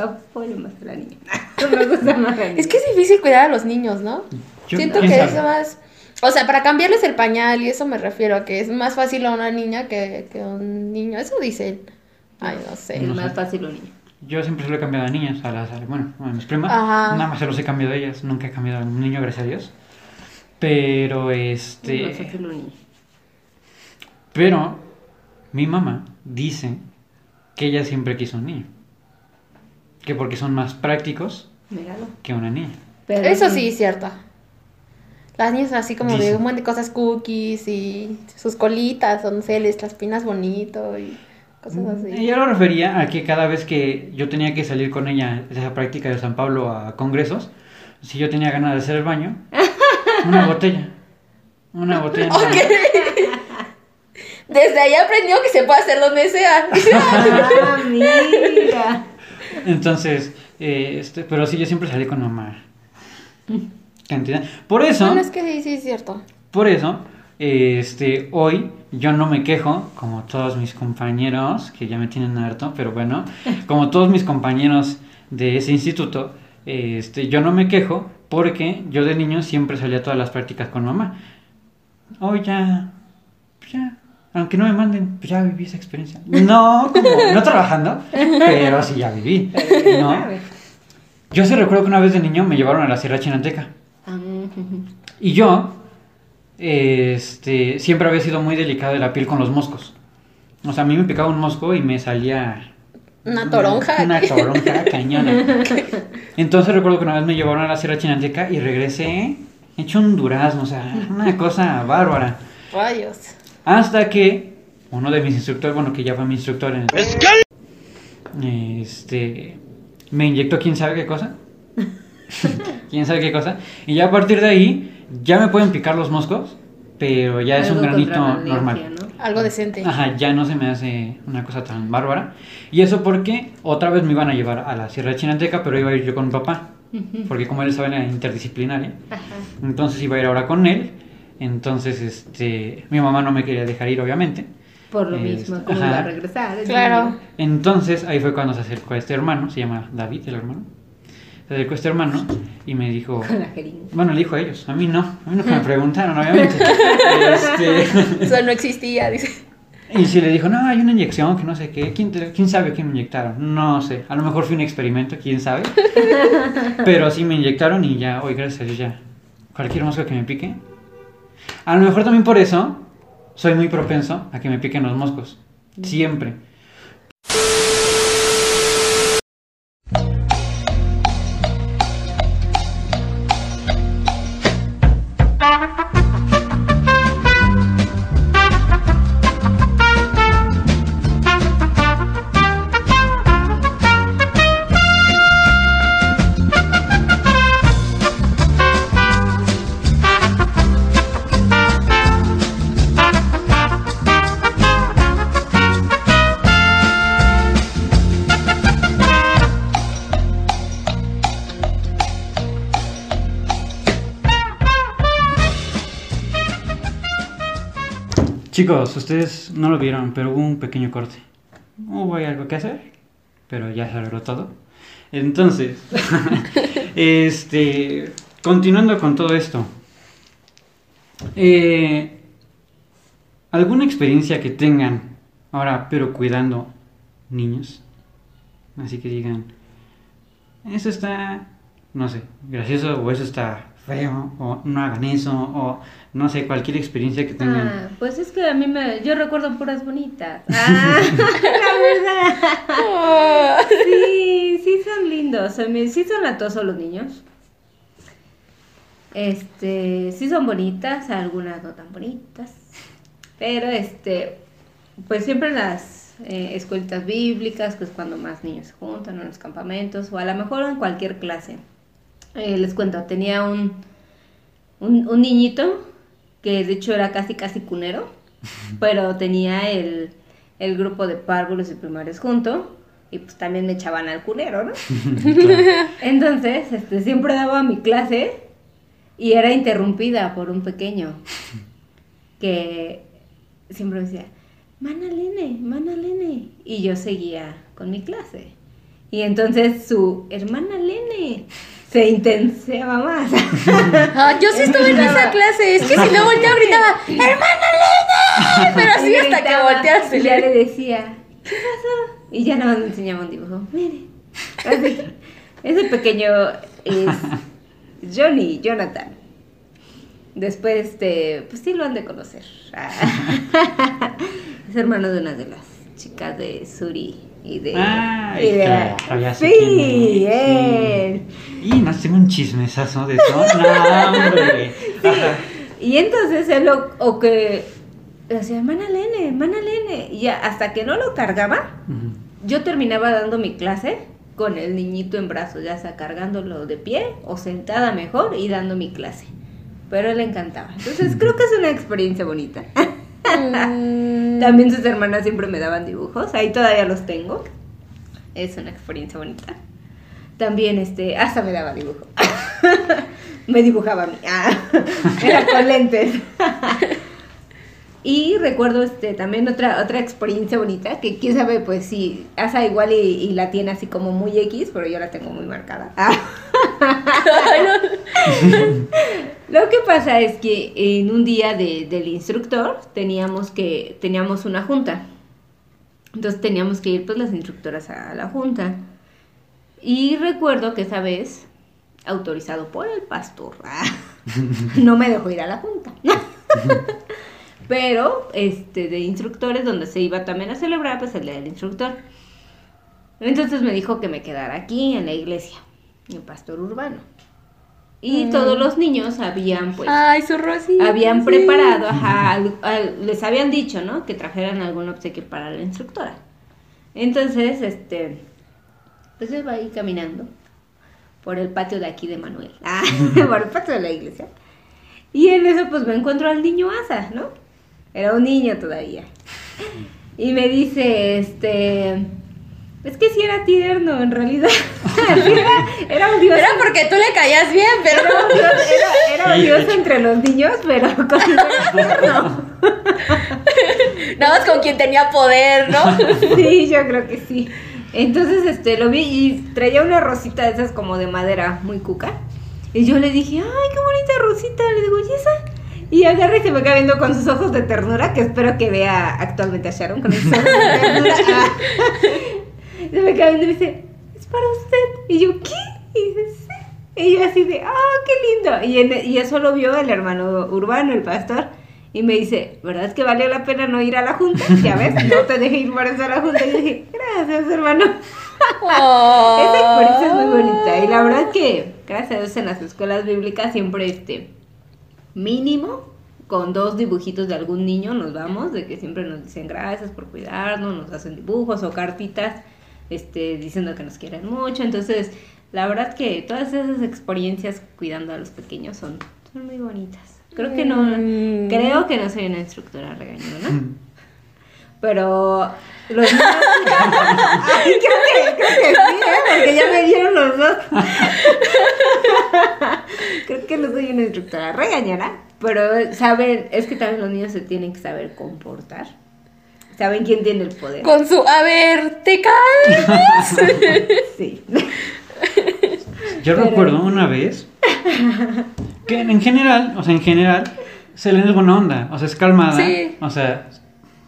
Apoyo más a la niña. *laughs* me gusta más la niña. Es que es difícil cuidar a los niños, ¿no? Yo- Siento ¿quién que sabe? es más... O sea, para cambiarles el pañal y eso me refiero a que es más fácil a una niña que, que a un niño. Eso dicen. Ay, no sé. Es No más sé. fácil un niño. Yo siempre se lo he cambiado a niñas, a las, a- bueno, a mis primas. Ajá. Nada más se los he cambiado a ellas, nunca he cambiado a un niño, gracias a Dios. Pero este. fácil un niño. Pero mi mamá dice que ella siempre quiso un niño. Que porque son más prácticos Míralo. que una niña. Pero Eso sí es cierto. Las niñas así como de un montón de cosas cookies y sus colitas, o no sé, les las pinas bonito y cosas así. Ella lo refería a que cada vez que yo tenía que salir con ella de esa práctica de San Pablo a congresos, si yo tenía ganas de hacer el baño, *laughs* una botella. Una botella. más. Desde ahí aprendió que se puede hacer donde sea. *laughs* Ah, mira. Entonces, eh, este, pero sí, yo siempre salí con mamá. Cantidad. Por eso, Bueno, es que sí, sí es cierto. por eso, eh, este, hoy yo no me quejo, como todos mis compañeros, que ya me tienen harto, pero bueno, *laughs* como todos mis compañeros de ese instituto, eh, este, yo no me quejo porque yo de niño siempre salía a todas las prácticas con mamá. Hoy ya, pues ya, aunque no me manden, pues ya viví esa experiencia. No, como, no trabajando, pero sí ya viví. ¿no? Yo sí recuerdo que una vez de niño me llevaron a la Sierra Chinanteca. Ah. Y yo, este, siempre había sido muy delicado de la piel con los moscos. O sea, a mí me picaba un mosco y me salía... Una toronja. Una toronja cañona. Entonces recuerdo que una vez me llevaron a la Sierra Chinanteca y regresé hecho un durazno, o sea, una cosa bárbara. Rayos. Hasta que uno de mis instructores, bueno, que ya fue mi instructor en el... Este... Me inyectó quién sabe qué cosa. *laughs* quién sabe qué cosa. Y ya a partir de ahí, ya me pueden picar los moscos. pero ya es un granito normal. ¿no? Algo decente. Ajá, ya no se me hace una cosa tan bárbara. Y eso porque otra vez me iban a llevar a la Sierra Chinateca, pero iba a ir yo con mi papá. Porque como él estaba en la interdisciplinaria, Ajá. entonces iba a ir ahora con él. Entonces, este, mi mamá no me quería dejar ir, obviamente. Por lo mismo, como ajá. iba a regresar. Claro. Entonces ahí fue cuando se acercó a este hermano, se llama David, el hermano. Se acercó a este hermano y me dijo, *laughs* Con la jeringa. bueno, le dijo a ellos, a mí no, a mí no me preguntaron, obviamente. *laughs* Este, Eso no existía, dice. y si le dijo, no, hay una inyección que no sé qué, ¿quién, te- quién sabe qué me inyectaron? No sé, a lo mejor fue un experimento, quién sabe. *laughs* Pero sí me inyectaron y ya, hoy gracias a Dios ya, cualquier mosca que me pique. A lo mejor también por eso soy muy propenso a que me piquen los moscos, siempre. Chicos, ustedes no lo vieron, pero hubo un pequeño corte. Hubo algo que hacer, pero ya se arregló todo. Entonces, *laughs* este, continuando con todo esto, eh, ¿alguna experiencia que tengan ahora, pero cuidando niños? Así que digan, eso está, no sé, gracioso o eso está feo o no hagan eso o no sé, cualquier experiencia que tengan. Ah, pues es que a mí me. Yo recuerdo puras bonitas. Ah, la verdad. Sí, sí son lindos. Sí son latosos los niños. Este, sí son bonitas, algunas no tan bonitas. Pero este, pues siempre en las eh, escuelitas bíblicas, que es cuando más niños se juntan, en los campamentos, o a lo mejor en cualquier clase. Eh, les cuento, tenía un, un, un niñito que de hecho era casi casi cunero, *laughs* pero tenía el, el grupo de párvulos y primarios junto, y pues también me echaban al cunero, ¿no? *laughs* Claro. Entonces, este, siempre daba mi clase y era interrumpida por un pequeño *laughs* que siempre me decía, Mana Lene, Mana Lene. Y yo seguía con mi clase. Y entonces su hermana Lene se intensiaba más. *laughs* Ah, yo sí estuve en esa clase. Es que si no volteaba gritaba, *laughs* ¡Hermana Lena! *laughs* Pero así Y hasta que gritaba, volteas y ya le decía, ¿qué pasó? Y ya nada más me enseñaba un dibujo. Mire. Así. Ese pequeño es Johnny, Jonathan. Después, este, pues sí lo han de conocer. es hermano de una de las chicas de Suri y de. Ah, y de- claro, ya sé sí, él. sí. Y no tengo un chismesazo de eso. No, hombre. Ajá. Y entonces él lo, o que decía, hermana Lene, hermana Lene. Y ya hasta que no lo cargaba, yo terminaba dando mi clase con el niñito en brazos, ya sea cargándolo de pie o sentada mejor y dando mi clase. Pero él le encantaba. Entonces creo que es una experiencia bonita. Mm, También sus hermanas siempre me daban dibujos, ahí todavía los tengo. Es una experiencia bonita. También este, hasta me daba dibujo. *laughs* me dibujaba a mí. Ah, *laughs* era con lentes. *laughs* y recuerdo este también otra otra experiencia bonita que quién sabe pues sí Asa igual y, la tiene así como muy X, pero yo la tengo muy marcada. Ah. *laughs* Lo que pasa es que en un día de- del instructor teníamos que teníamos una junta. Entonces teníamos que ir pues las instructoras a la junta. Y recuerdo que esa vez, autorizado por el pastor, ah, *laughs* no me dejó ir a la junta. *laughs* Pero este de instructores donde se iba también a celebrar pues el día del instructor. Entonces me dijo que me quedara aquí en la iglesia, el pastor urbano. Y Mm. todos los niños habían pues Ay, su rosita. habían sí. preparado, ajá, al- al- les habían dicho, ¿no? Que trajeran algún obsequio para la instructora. Entonces, este, pues yo iba ahí caminando por el patio de aquí de Manuel, *laughs* ah, *laughs* por el patio de la iglesia. Y en eso pues me encuentro al niño Asa, ¿no? Era un niño todavía. Y me dice, este... Es que sí era tierno, en realidad. *laughs* era, era un dios. Era porque tú le caías bien, pero... Era un dios, era, era un dios entre los niños, pero con *laughs* tierno. Nada más con quien tenía poder, ¿no? *laughs* Sí, yo creo que sí. Entonces, este, lo vi y traía una rosita de esas como de madera, muy cuca. Y yo le dije, ay, qué bonita rosita. Le digo, ¿y esa? Y agarra y se me queda viendo con sus ojos de ternura, que espero que vea actualmente a Sharon con esos ojos de ternura. *laughs* Se me queda viendo y me dice, es para usted. Y yo, ¿qué? Y dice, sí. Y yo así de, ah, qué lindo. Y, en- y eso lo vio el hermano urbano, el pastor. Y me dice, ¿verdad es que valió la pena no ir a la junta? *laughs* Ya ves, no te dejé ir por eso a la junta. Y yo dije, gracias, hermano. Oh. *laughs* Esa experiencia es muy bonita. Y la verdad que, gracias a Dios, en las escuelas bíblicas siempre este mínimo con dos dibujitos de algún niño nos vamos, de que siempre nos dicen gracias por cuidarnos, nos hacen dibujos o cartitas este, diciendo que nos quieren mucho. Entonces, la verdad que todas esas experiencias cuidando a los pequeños son, son muy bonitas. Creo que no, Mm. creo que no soy una instructora regañona. *laughs* Pero los niños. Ay, creo que, creo que sí, ¿eh? Porque ya me dieron los dos. creo que no soy una instructora regañona. Pero saben, es que también los niños se tienen que saber comportar. Saben quién tiene el poder. Con su, a ver, ¿te calmas? *laughs* Sí. Yo Pero- recuerdo una vez que en general, o sea, en general, Selena es buena onda, o sea, es calmada. Sí. O sea,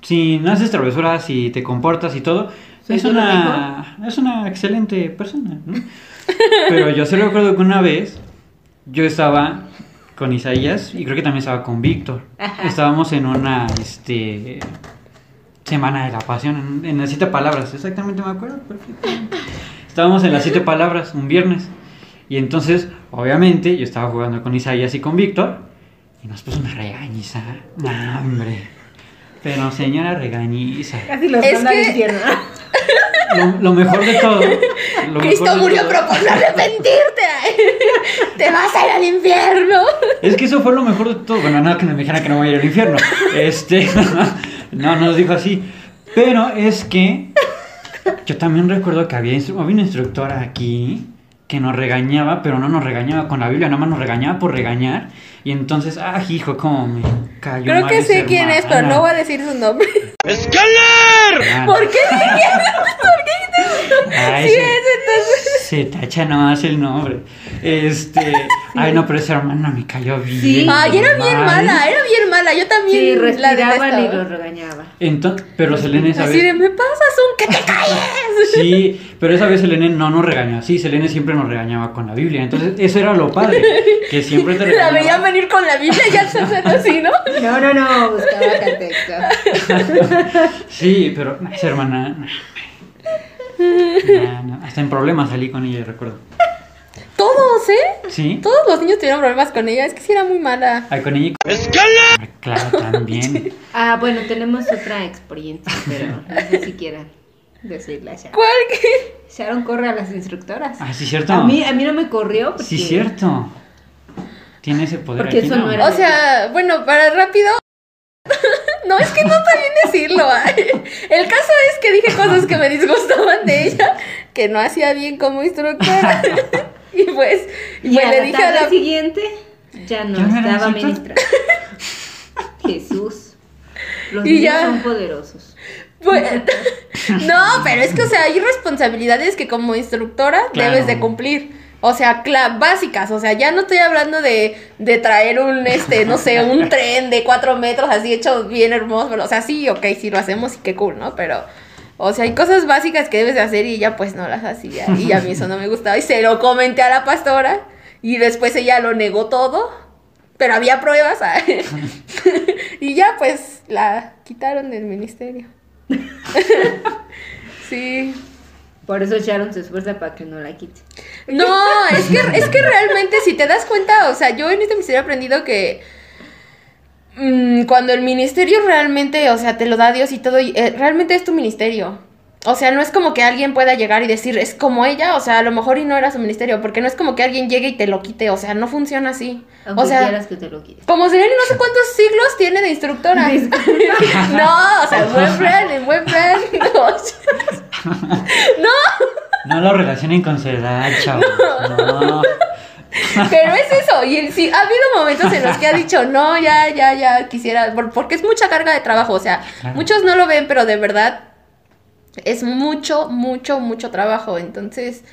si no haces travesuras y te comportas y todo, es una, es una excelente persona, ¿no? Pero yo sí recuerdo que una vez yo estaba con Isaías y creo que también estaba con Víctor. Estábamos en una, este... Semana de la Pasión, en, en las siete palabras, exactamente me acuerdo, perfectamente. Estábamos en las siete palabras un viernes. Y entonces, obviamente, yo estaba jugando con Isaías y con Víctor. Y nos puso una regañiza. No, hombre. Pero señora regañiza. Casi los Es que- infierno. *laughs* Lo, lo mejor de todo. lo Cristo mejor de murió, todo- por no arrepentirte. Te vas a ir al infierno. Es que eso fue lo mejor de todo. Bueno, no que nos dijeran que no voy a ir al infierno. Este. No, *laughs* no nos dijo así. Pero es que. Yo también recuerdo que había, instru- había una instructora aquí que nos regañaba, pero no nos regañaba con la Biblia, nada más nos regañaba por regañar. Y entonces, ah, hijo, cómo me cayó Creo mal que sé quién es, pero hermana. no voy a decir su nombre. Ah, ¿Por qué ¿Por qué Ay, Sí, se- es entonces. Se tacha nomás el nombre. Este. *laughs* Ay, no, pero esa hermana me cayó bien. Sí. Ay, era bien mal. mala, era bien mala. Yo Sí, también la respiraban y detestaba. los regañaba. Entonces, pero Selene esa Así vez. de, me pasas un que te calles. Sí, pero esa vez Selene no nos regañó así, Selene siempre nos regañaba con la Biblia. Entonces, eso era lo padre, que siempre te *laughs* La regañaba. veían venir con la Biblia y ya se hacen así, ¿no? *laughs* No, no, no, buscaba contexto. Sí, pero esa hermana. No, hasta en problemas salí con ella, recuerdo. Todos, ¿eh? ¿Sí? Todos los niños tuvieron problemas con ella. Es que sí era muy mala. Ay, con ella. y con- Hombre, Claro, también. *laughs* Ah, bueno, tenemos otra experiencia, pero no sé si quieran decirla Sharon. ¿Cuál? que? Sharon corre a las instructoras. Ah, sí, cierto. A mí, a mí no me corrió porque... Sí, cierto. Tiene ese poder. Porque aquí eso no era- O sea, bueno, para rápido. No, es que no está bien decirlo. El caso es que dije cosas que me disgustaban de ella, que no hacía bien como instructora. *laughs* Y pues, y pues le la dije a la. siguiente ya no ¿Ya no era estaba instructora? ministra. *laughs* Jesús. Los Y niños ya. son poderosos. pues- *laughs* no, pero es que, o sea, hay responsabilidades que como instructora Claro. debes de cumplir. O sea, básicas, o sea, ya no estoy hablando de, de traer un, este, no sé, un *laughs* tren de cuatro metros así hecho bien hermoso, pero, o sea, sí, ok, sí lo hacemos y qué cool, ¿no? Pero, o sea, hay cosas básicas que debes de hacer y ella pues no las hacía y a mí eso no me gustaba y se lo comenté a la pastora y después ella lo negó todo, pero había pruebas ah, *laughs* y ya pues la quitaron del ministerio. *laughs* sí. Por eso Sharon se esfuerza para que no la quite. No, es que, es que realmente si te das cuenta, o sea, yo en este ministerio he aprendido que mm, cuando el ministerio realmente, o sea, te lo da Dios y todo, y, eh, realmente es tu ministerio. O sea, no es como que alguien pueda llegar y decir, es como ella, o sea, a lo mejor y no era su ministerio, porque no es como que alguien llegue y te lo quite, o sea, no funciona así. Aunque o sea, quieras que te lo quites. como Selene no sé cuántos siglos tiene de instructora. *laughs* no, o sea, buen friend, buen friend. *laughs* No, No lo relacionen con su edad, chavos. No. pero es eso. Y sí, ha habido momentos en los que ha dicho, no, ya, ya, ya quisiera, por- porque es mucha carga de trabajo. O sea, Claro. muchos no lo ven, pero de verdad es mucho, mucho, mucho trabajo. Entonces,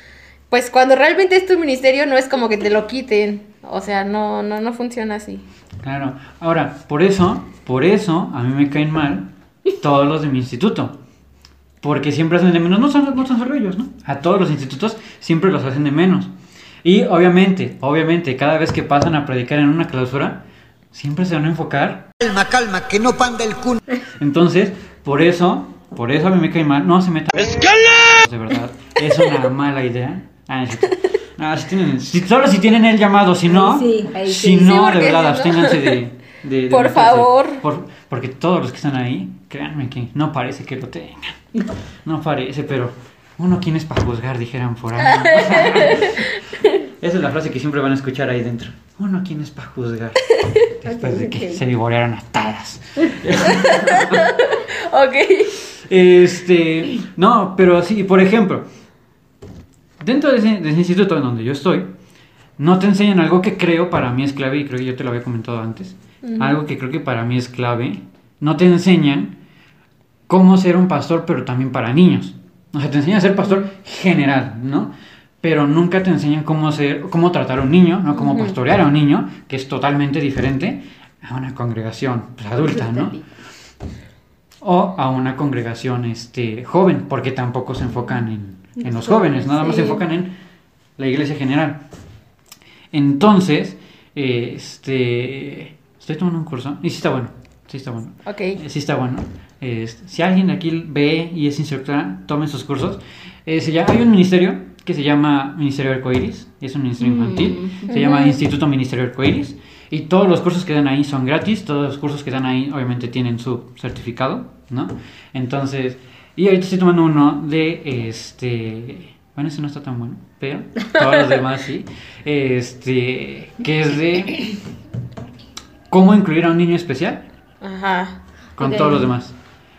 pues cuando realmente es tu ministerio, no es como que te lo quiten. O sea, no, no, no funciona así. Claro. Ahora, por eso, por eso a mí me caen mal todos los de mi instituto. Porque siempre hacen de menos. No son, no son solo ellos, ¿no? A todos los institutos siempre los hacen de menos. Y obviamente, obviamente, cada vez que pasan a predicar en una clausura, siempre se van a enfocar. Calma, calma, que no panda el cuno. Entonces, por eso, por eso a mí me cae mal. No se metan. De verdad, es una *laughs* mala idea. Ah, es cierto. Ah, si tienen- si- solo si tienen el llamado, si no, Ahí sí, ahí si sí. no, de verdad, no- absténganse de, de- de *laughs* Por meterse. favor. Por- porque todos los que están ahí, créanme que no parece que lo tengan. No parece, pero uno quién es para juzgar, dijeran por ahí. *laughs* Esa es la frase que siempre van a escuchar ahí dentro. Uno quién es para juzgar. *laughs* Después de que se divorciaron a todas. *laughs* Ok. Este, no, pero sí, por ejemplo, dentro de ese, de ese instituto en donde yo estoy, no te enseñan algo que creo para mí es clave, y creo que yo te lo había comentado antes, algo que creo que para mí es clave, no te enseñan cómo ser un pastor, pero también para niños. O sea, te enseñan a ser pastor general, ¿no? Pero nunca te enseñan cómo ser, cómo tratar a un niño, ¿no? Cómo pastorear a un niño, que es totalmente diferente a una congregación pues, adulta, ¿no? o a una congregación este, joven, porque tampoco se enfocan en, en los jóvenes, nada más se enfocan en la iglesia general. Entonces, eh, este, estoy tomando un curso y sí está bueno, sí está bueno. Ok. Eh, Sí está bueno. Si alguien de aquí ve y es instructora, tomen sus cursos. Eh, se llama- hay un ministerio que se llama Ministerio Arcoiris, es un ministerio infantil, se llama. Instituto Ministerio Arcoiris, y todos los cursos que dan ahí son gratis, todos los cursos que dan ahí obviamente tienen su certificado, ¿no? Entonces, y ahorita estoy tomando uno de este. Bueno, ese no está tan bueno, pero todos los demás sí. Este, que es de cómo incluir a un niño especial Ajá. con todos los demás.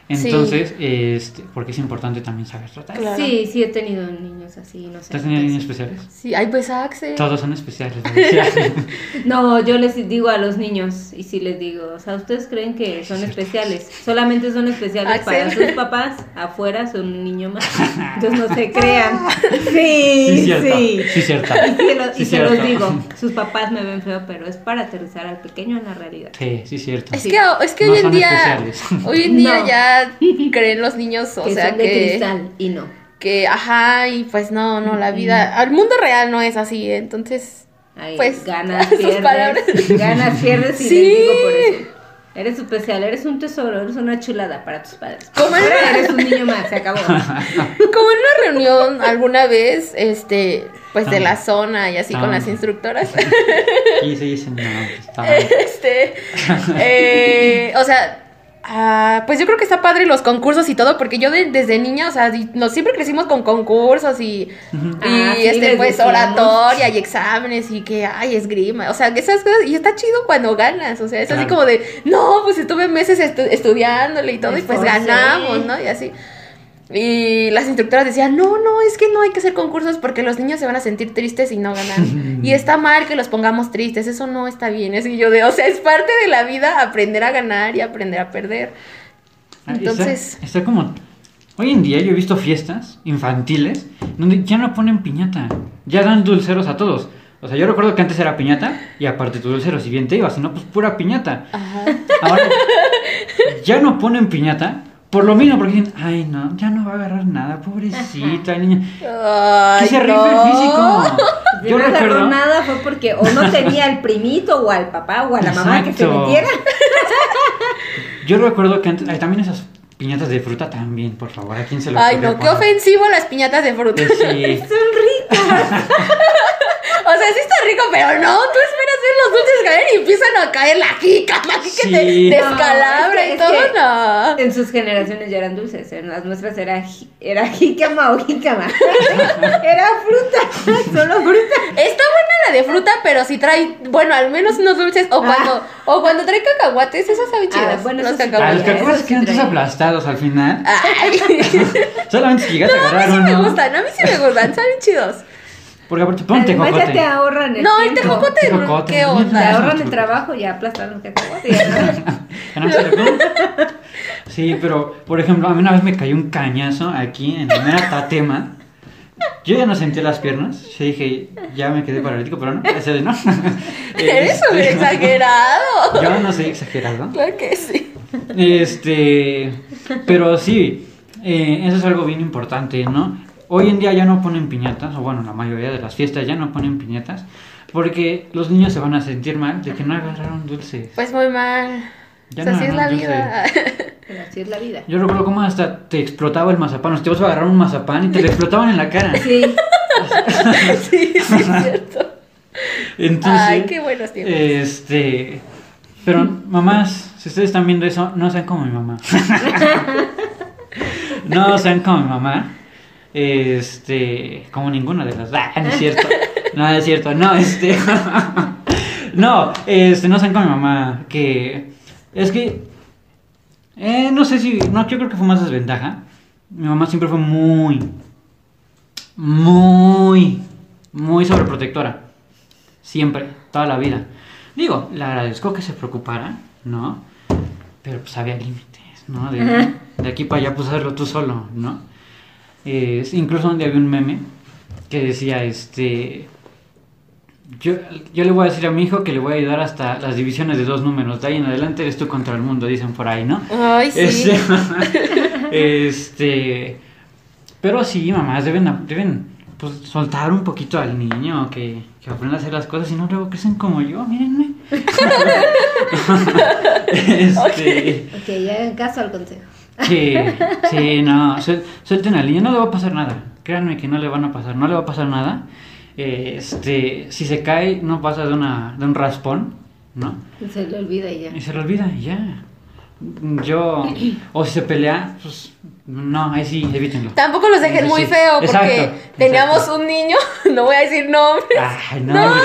Sí. Entonces, este, porque es importante también saber tratar. Claro. Sí, sí he tenido niños así, no sé. ¿Tú has tenido niños especiales? Sí, ay, pues Axel. Todos son especiales. *laughs* No, yo les digo a los niños y sí les digo, o sea, ustedes creen que son especiales, solamente son especiales para sus papás, afuera son un niño más, *laughs* entonces no se crean. *laughs* Sí, Sí, cierto. sí. Sí, cierto. Y, se lo- Sí, y se los digo, sus papás me ven feo, pero es para aterrizar al pequeño en la realidad. Sí, sí, cierto. Es que, es que No hoy en día, especiales. hoy en día No. ya *laughs* creen los niños, o que sea son de que, cristal y no. que, ajá, y pues no, no, la vida, al mundo real no es así, entonces, Ahí, Pues, ganas, *laughs* sus pierdes, palabras. *laughs* ganas, pierdes y Sí. les digo por eso. Eres especial, eres un tesoro, eres una chulada para tus padres. ¿Cómo Ahora era? eres un niño más, se acabó. como en una reunión alguna vez, este, pues de Ah. la zona y así con Ah. las instructoras, Y se dicen, no, pues, está mal. este, eh, o sea, ah, pues yo creo que está padre los concursos y todo, porque yo de- desde niña, o sea, nos siempre crecimos con concursos y, y Ah, sí, este, pues oratoria y exámenes y que, ay, esgrima, o sea, que esas cosas, y está chido cuando ganas, o sea, es así como de, no, pues estuve meses estu- estudiándole y todo, y pues ganamos, ¿no? Y así. Y las instructoras decían, no, no, es que no hay que hacer concursos porque los niños se van a sentir tristes y no ganan. *laughs* y está mal que los pongamos tristes, eso no está bien. Es y yo de, o sea, es parte de la vida aprender a ganar y aprender a perder. Ah, Entonces- Está, está como. Hoy en día yo he visto fiestas infantiles donde ya no ponen piñata, ya dan dulceros a todos. O sea, yo recuerdo que antes era piñata y aparte tu dulcero, si bien te ibas, si no, pues pura piñata. Ajá. Ahora *laughs* ya no ponen piñata por lo mismo, porque dicen, ay no, ya no va a agarrar nada, pobrecita el niño. Ay, Que se rife no. el físico. *laughs* Si Yo no agarró recuerdo. nada fue porque o no tenía al primito o al papá o a la mamá que se metiera. Yo recuerdo que antes. Ay, también esas piñatas de fruta también, por favor. ¿A quién se lo Ay, no, qué ofensivo las piñatas de fruta. Pues sí. *laughs* Son ricas. *laughs* O sea, sí está rico, pero no, tú esperas ver los dulces caer y empiezan a caer la así que te Sí. descalabra No, es que- y es todo, que- no. En sus generaciones ya eran dulces, en las nuestras era, ji- era jícama o jícama. era fruta, solo fruta. Está buena la de fruta, pero si trae, bueno, al menos unos dulces, o cuando, o cuando trae cacahuates, esas saben Ah, chidas. bueno, los sí. Ah, los cacahuates. cacahuates quedan todos aplastados al final. Ay, *laughs* Solamente si llegas a a mí agarrar sí me gustan, a mí sí me gustan, saben chidos. Porque aparte, ponte Además ya te tejocote. ahorran el No, el tiempo. tejocote, Tejocote, ¿qué no, Te onda? no. ahorran el trabajo y aplastan no *laughs* lo como. Sí, pero, por ejemplo, a mí una vez me cayó un cañazo aquí en la mera tatema. Yo ya no sentí las piernas. Yo dije, ya me quedé paralítico, pero no, ese no. *laughs* Eres un Este, exagerado. *laughs* Yo no soy exagerado. Claro que sí. Este, pero sí, eh, eso es algo bien importante, ¿no? Hoy en día ya no ponen piñatas, o bueno, la mayoría de las fiestas ya no ponen piñatas, porque los niños se van a sentir mal de que no agarraron dulces. Pues muy mal. Ya o sea, no así es la agarraron vida. *laughs* Pero así es la vida. Yo recuerdo cómo hasta te explotaba el mazapán, o sea, te vas a agarrar un mazapán y te lo explotaban en la cara. Sí, *laughs* sí, sí, es cierto. Entonces, Ay, qué buenos tiempos. Este, pero mamás, si ustedes están viendo eso, no sean como mi mamá. *laughs* no sean como mi mamá. Este, como ninguna de las. Ah, no es cierto. No, es cierto. No, este. *laughs* no, este, no sean como mi mamá. Que. Es que. Eh, no sé si. No, yo creo que fue más desventaja. Mi mamá siempre fue muy. Muy. Muy sobreprotectora. Siempre, toda la vida. Digo, le agradezco que se preocupara, ¿no? Pero pues había límites, ¿no? De, de aquí para allá, pues hacerlo tú solo, ¿no? Eh, incluso donde había un meme que decía, este... Yo, yo le voy a decir a mi hijo que le voy a ayudar hasta las divisiones de dos números. De ahí en adelante eres tú contra el mundo, dicen por ahí, ¿no? Ay, sí. Este, *laughs* este, pero sí, mamás deben, deben pues, soltar un poquito al niño, que, que aprenda a hacer las cosas y no luego crecen como yo, mírenme. *laughs* *laughs* este, ok, ya hagan caso al consejo. Sí, sí, no, suel- suelten al niño, no le va a pasar nada. Créanme que no le van a pasar, no le va a pasar nada. Este, si se cae, no pasa de, una, de un raspón, ¿no? Se le olvida y ya. Y se le olvida y ya. Yo, o si se pelea, pues no, ahí sí, evítenlo. Tampoco los dejen muy sí. feo porque Exacto, teníamos exacto. un niño, *laughs* no voy a decir nombres. Ay, no, hombre,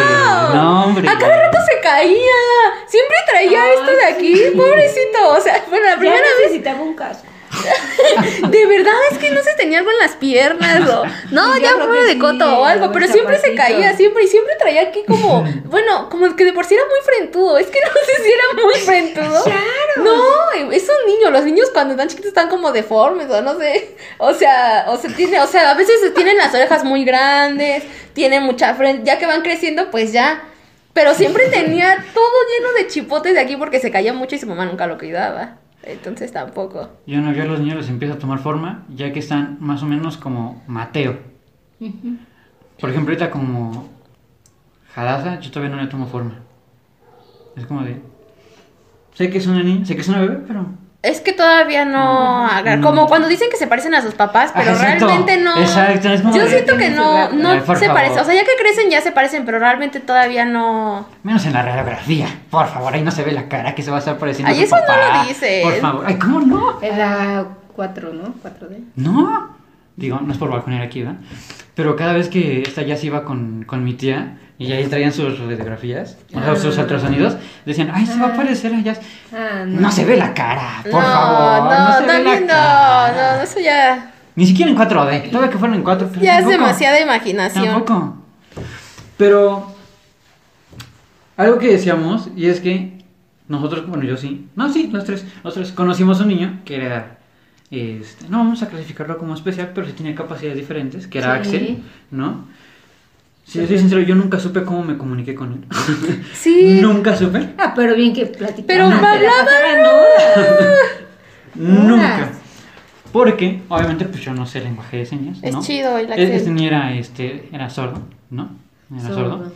no, hombre. A cada rato se caía. Siempre traía Ay, esto de aquí, sí. pobrecito. O sea, bueno, la primera ya vez, necesitaba un casco. *laughs* de verdad es que no se tenía algo en las piernas o no, ya yo creo fue que de sí, coto o algo, pero siempre se caía, siempre y siempre traía aquí como, *laughs* bueno, como que de por sí era muy frentudo. Es que no sé si era muy frentudo. Claro. No, es un niño. Los niños cuando están chiquitos están como deformes o no sé. O sea, o se tiene, o sea, a veces tienen las orejas muy grandes, tienen mucha frente, ya que van creciendo, pues ya. Pero siempre tenía todo lleno de chipotes de aquí porque se caía mucho y su mamá nunca lo cuidaba. Entonces tampoco. Yo no, yo a los niños les empieza a tomar forma, ya que están más o menos como Mateo. Por ejemplo, ahorita como Hadassah, yo todavía no le tomo forma. Es como de. Sé que es una niña, sé que es una bebé, pero. Es que todavía no agar- Como cuando dicen que se parecen a sus papás, pero Ah, exacto, realmente no. exacto, es como Yo siento que no, no se parecen. O sea, ya que crecen ya se parecen, pero realmente todavía no. Menos en la radiografía. Por favor, ahí no se ve la cara que se va a estar pareciendo Ay, a su eso no lo dices. Por favor. Ay, ¿cómo no? Era 4, ¿no? 4D. No. Digo, no es por balconear aquí, ¿verdad? Pero cada vez que esta ya se iba con, con mi tía y ahí traían sus radiografías, o sea, sus Ah. ultrasonidos, decían, ay, se va a parecer allá. Ah, No se ve la cara, por no, favor. No, no, se ve la no, cara. no, eso ya. Ni siquiera en 4D. Todavía que fueran en 4 pero Ya es tampoco. demasiada imaginación. Tampoco. Pero algo que decíamos y es que nosotros, bueno, yo sí, no, sí, los tres, los tres conocimos un niño que era, este, no vamos a clasificarlo como especial, pero sí tenía capacidades diferentes, que era Sí. Axel, ¿no? Si yo soy sincero, yo nunca supe cómo me comuniqué con él. *laughs* *laughs* Sí. nunca supe. Ah, pero bien que platicamos. Pero horas. Nunca. Porque, obviamente, pues yo no sé lenguaje de señas. Es ¿no? chido el E-. Este niño era, este, era sordo, ¿no? Era sordo.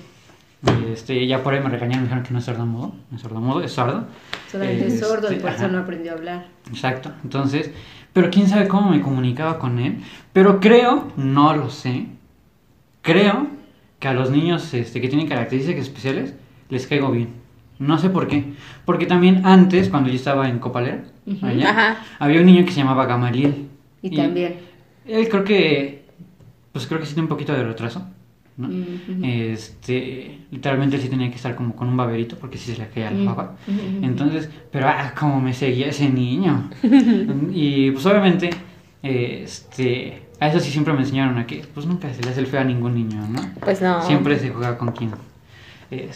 Y, Este, ya por ahí me regañaron, me dijeron que no es sordomudo, no es sordomudo, es sordo. Solamente es sordo y Este, por eso no aprendió a hablar. Exacto, entonces, pero quién sabe cómo me comunicaba con él. Pero creo, no lo sé, creo que a los niños este, que tienen características especiales les caigo bien. No sé por qué. Porque también antes, cuando yo estaba en Copalera, allá, Ajá. había un niño que se llamaba Gamaliel. Y también. Él creo que, pues creo que sí tiene un poquito de retraso. Este, literalmente él sí tenía que estar como con un baberito porque sí se le caía la. Ujú. Entonces, pero ah, como me seguía ese niño. *laughs* y pues obviamente, este, a eso sí siempre me enseñaron a que, pues nunca se le hace el feo a ningún niño, ¿no? Pues no. Siempre se juega con quien.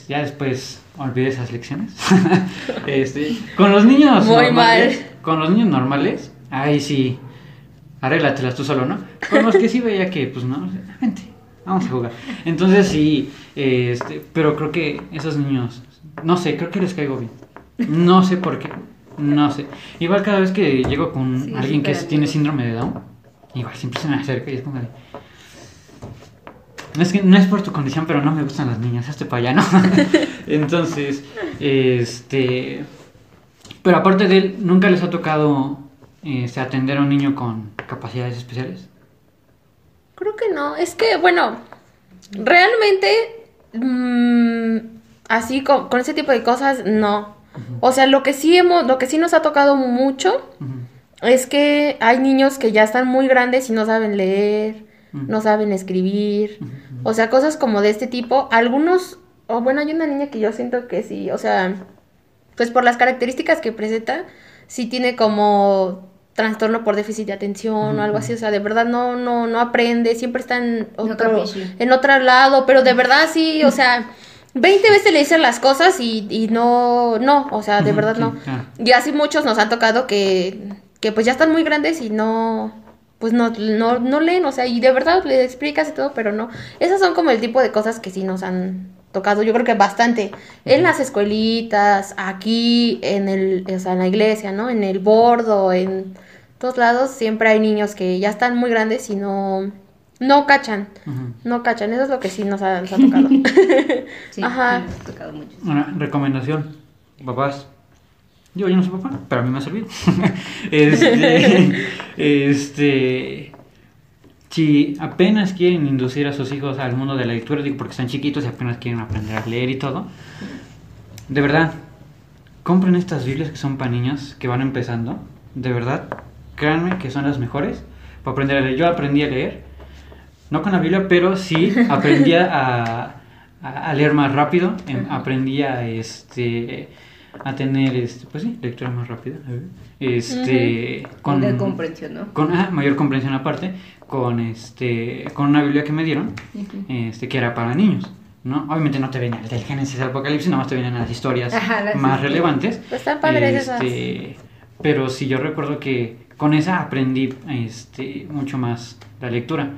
Ya después olvidé esas lecciones. *laughs* este, con los niños Muy normales, mal. con los niños normales, ahí sí, arréglatelas tú solo, ¿no? Con los que sí veía que, pues no, vente, vamos a jugar. Entonces sí, este, pero creo que esos niños, no sé, creo que les caigo bien. No sé por qué, no sé. Igual cada vez que llego con Sí, alguien que tiene síndrome de Down, igual siempre se me acerca y es como de... Es que no es por tu condición, pero no me gustan las niñas, hazte para allá, ¿no? *laughs* Entonces, este... Pero aparte de él, ¿nunca les ha tocado este, atender a un niño con capacidades especiales? Creo que no. Es que, bueno, realmente, mm, así con, con ese tipo de cosas, no. O sea, lo que sí hemos, lo que sí nos ha tocado mucho. Es que hay niños que ya están muy grandes y no saben leer, no saben escribir. O sea, cosas como de este tipo. Algunos, o bueno, hay una niña que yo siento que sí, o sea, pues por las características que presenta, sí tiene como trastorno por déficit de atención o algo así, o sea, de verdad no, no, no aprende, siempre está en otro, en otro lado, pero de verdad sí, o sea, 20 veces le dicen las cosas y, y no, no, o sea, de verdad no. Y así muchos nos han tocado que, que pues ya están muy grandes y no, pues no, no, no leen, o sea, y de verdad le explicas y todo, pero no. Esas son como el tipo de cosas que sí nos han tocado, yo creo que bastante. En las escuelitas, aquí, en el, o sea, en la iglesia, ¿no? En el bordo, en todos lados, siempre hay niños que ya están muy grandes y no, no cachan. No cachan, eso es lo que sí nos ha, nos ha tocado. *laughs* *laughs* Sí, Ajá. me ha tocado mucho. Una recomendación, papás. Yo, yo no soy papá, pero a mí me ha servido. *laughs* este, *laughs* este, si apenas quieren inducir a sus hijos al mundo de la lectura, digo porque están chiquitos y apenas quieren aprender a leer y todo, de verdad, compren estas Biblias que son para niños que van empezando. De verdad, créanme que son las mejores para aprender a leer. Yo aprendí a leer, no con la Biblia, pero sí aprendí a, a- a leer más rápido, em, aprendí a, este, a tener, este, pues sí, lectura más rápida. Este, con, De comprensión, ¿no? con ah, mayor comprensión aparte, con, este, con una Biblia que me dieron, Ujú. este, que era para niños. ¿no? Obviamente no te vienen del Génesis al Apocalipsis, nada más te vienen las historias Ajá, las más historias. relevantes. Pues están padres esas. Este, Pero sí, yo recuerdo que con esa aprendí este, mucho más la lectura.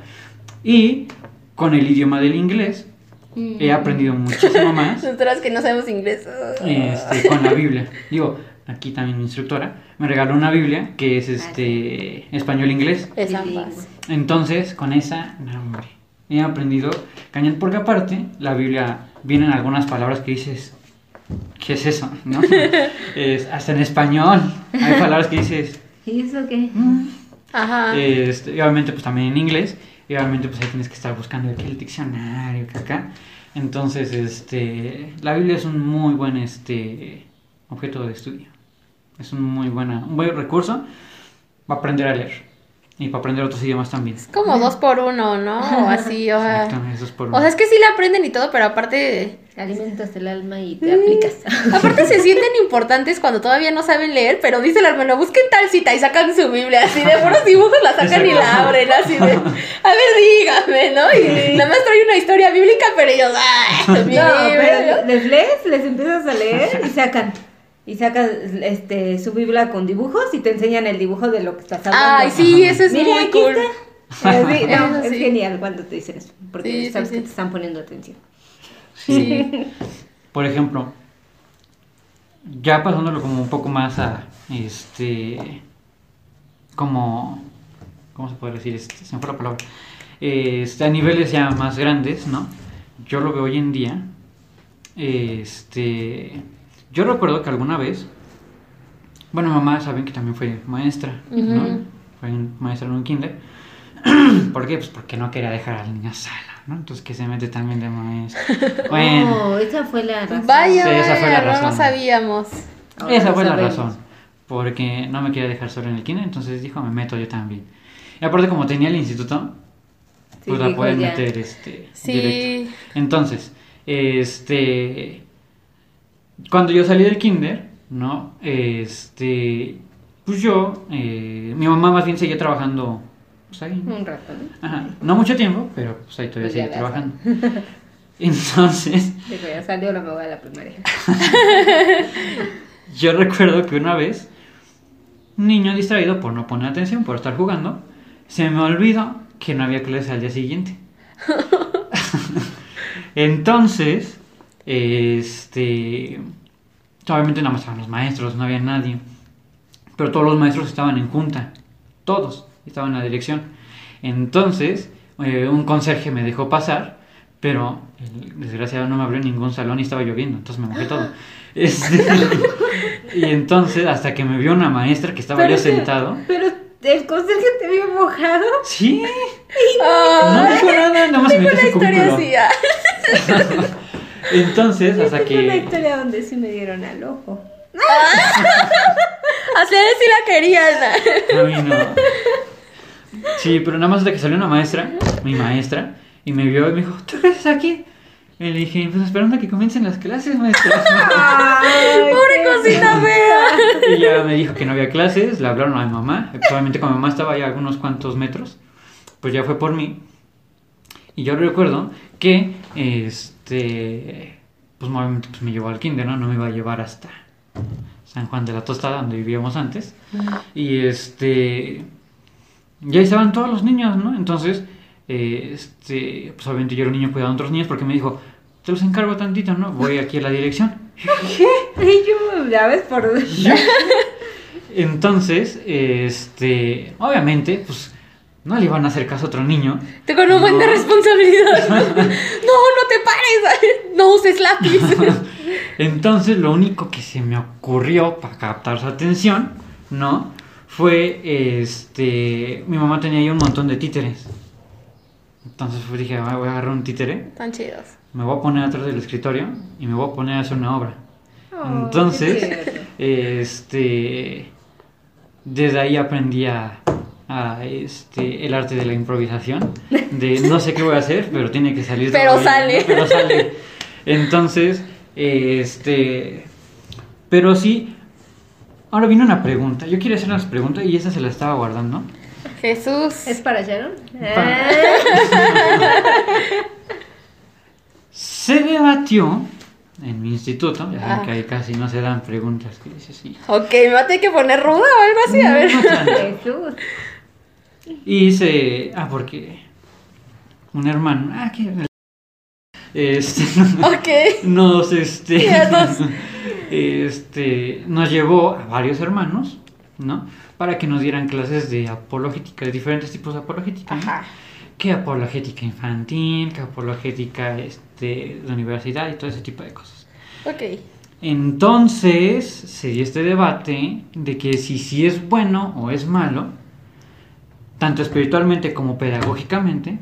Y con el idioma del inglés. He aprendido muchísimo más *laughs* Nosotras que no sabemos inglés. este, con la Biblia. Digo, aquí también mi instructora me regaló una Biblia que es este español-inglés. Es ambas. Entonces, con esa, no, hombre, he aprendido cañón, porque aparte, la Biblia vienen algunas palabras que dices, ¿qué es eso? ¿No? *laughs* Es- hasta en español hay palabras que dices, ¿Y eso qué? "Mm". Ajá. Este, y obviamente pues también en inglés, y obviamente pues ahí tienes que estar buscando aquí el diccionario, que acá. Entonces, este, la Biblia es un muy buen este, objeto de estudio. Es un muy buena, un buen recurso para aprender a leer. Y para aprender otros idiomas también. Es como dos por uno, ¿no? O *laughs* así, o sea. Es por O sea, es que sí le aprenden y todo, pero aparte. Alimentas el alma y te aplicas. *laughs* Aparte se sienten importantes cuando todavía no saben leer, pero dice el hermano, busquen tal cita y sacan su Biblia, así de puros dibujos la sacan y la abren, así de, *laughs* a ver, dígame, ¿no? Y nada más trae una historia bíblica, pero ellos, ¡ay! mi No, Biblia". pero les lees, les empiezas a leer y sacan. Y sacas este, su Biblia con dibujos y te enseñan el dibujo de lo que estás hablando. Ay, sí, eso es Mira, muy aquí cool. está. Eh, sí, *laughs* no, Eso es sí. genial cuando te dicen eso, porque Sí, sabes sí. que te están poniendo atención. Sí. *laughs* Por ejemplo, ya pasándolo como un poco más a este como ¿cómo se puede decir? Este, se me fue la palabra. Este, a niveles ya más grandes, ¿no? Yo lo veo hoy en día. Este yo recuerdo que alguna vez bueno, mamá saben que también fue maestra, ¿no? Ujú. Fue maestra en un kinder. *clears throat* ¿Por qué? Pues porque no quería dejar al niño sala. ¿no? Entonces que se mete también de maestra. *laughs* Bueno, Oh, esa fue la razón. Vaya, Sí, esa fue la no razón. lo sabíamos. Ahora esa lo fue la sabemos. razón. Porque no me quería dejar solo en el kinder, entonces dijo, me meto yo también. Y aparte como tenía el instituto, pues Sí, la pueden meter este Sí. directo. Entonces, este cuando yo salí del kinder, ¿no? Este pues yo eh, mi mamá más bien seguía trabajando pues ahí. Un rato, ¿no? Ajá, no mucho tiempo, pero pues ahí todavía Pues la trabajando. *laughs* Entonces, ya salió la mamá de la primaria. *laughs* yo recuerdo que una vez, un niño distraído por no poner atención, por estar jugando, se me olvidó que no había clase al día siguiente. *laughs* Entonces, este, obviamente nada más estaban los maestros, no había nadie, pero todos los maestros estaban en junta, todos estaban en la dirección. Entonces, eh, un conserje me dejó pasar, pero el desgraciado no me abrió ningún salón y estaba lloviendo, entonces me mojé todo. *laughs* Este, y entonces, hasta que me vio una maestra que estaba yo sentado, Pero el conserje te vio mojado. sí, Ah, no dijo nada, nada más una a su historia así. *laughs* ah. Entonces, hasta Tengo una que historia donde sí me dieron al ojo. A ustedes sí la querían. A mí no. Sí, pero nada más hasta que salió una maestra, mi maestra, y me vio y me dijo, ¿tú qué haces aquí? Y le dije, pues esperando a que comiencen las clases, maestra. Pobre cosita fea. y ya me dijo que no había clases, le hablaron a mi mamá. Probablemente con mi mamá estaba ya a algunos cuantos metros. Pues ya fue por mí. Y yo recuerdo que, este, pues obviamente pues, me llevó al kinder, ¿no? No me iba a llevar hasta San Juan de la Tostada, donde vivíamos antes. Y este, ya estaban todos los niños, ¿no? Entonces, eh, este, pues obviamente yo era un niño cuidando a otros niños porque me dijo, te los encargo tantito, ¿no? Voy aquí a la dirección. Y yo, ya ves por. *laughs* Entonces, este, obviamente, pues no le iban a hacer caso a otro niño. Tengo un buen de responsabilidad. *laughs* No, no te pares. *laughs* No uses lápiz. *laughs* Entonces, lo único que se me ocurrió para captar su atención, ¿no? Fue, este, mi mamá tenía ahí un montón de títeres. Entonces pues, dije, "Ah, voy a agarrar un títere, Están chidos. me voy a poner atrás del escritorio y me voy a poner a hacer una obra. Oh, Entonces, este, desde ahí aprendí a, a, este, el arte de la improvisación, de no sé qué voy a hacer, pero tiene que salir. Pero sale. ¿no? Pero sale. Entonces, este, pero sí, ahora viene una pregunta. Yo quiero hacer unas preguntas y esa se la estaba guardando. Jesús. ¿Es para Sharon? Se debatió en mi instituto, ya saben Ah. que ahí casi no se dan preguntas que dices sí. Ok, me va a tener que poner ruda o algo así. A ver. No. Jesús. Y se. Ah, porque. Un hermano. Ah, que. Este. *laughs* Ok. Nos, este. *laughs* *laughs* Este. Nos llevó a varios hermanos, ¿no? Para que nos dieran clases de apologética, de diferentes tipos de apologética. ¿no? Ajá. Que apologética infantil, que apologética este, de universidad y todo ese tipo de cosas. Ok. Entonces se dio este debate de que si sí es bueno o es malo, tanto espiritualmente como pedagógicamente,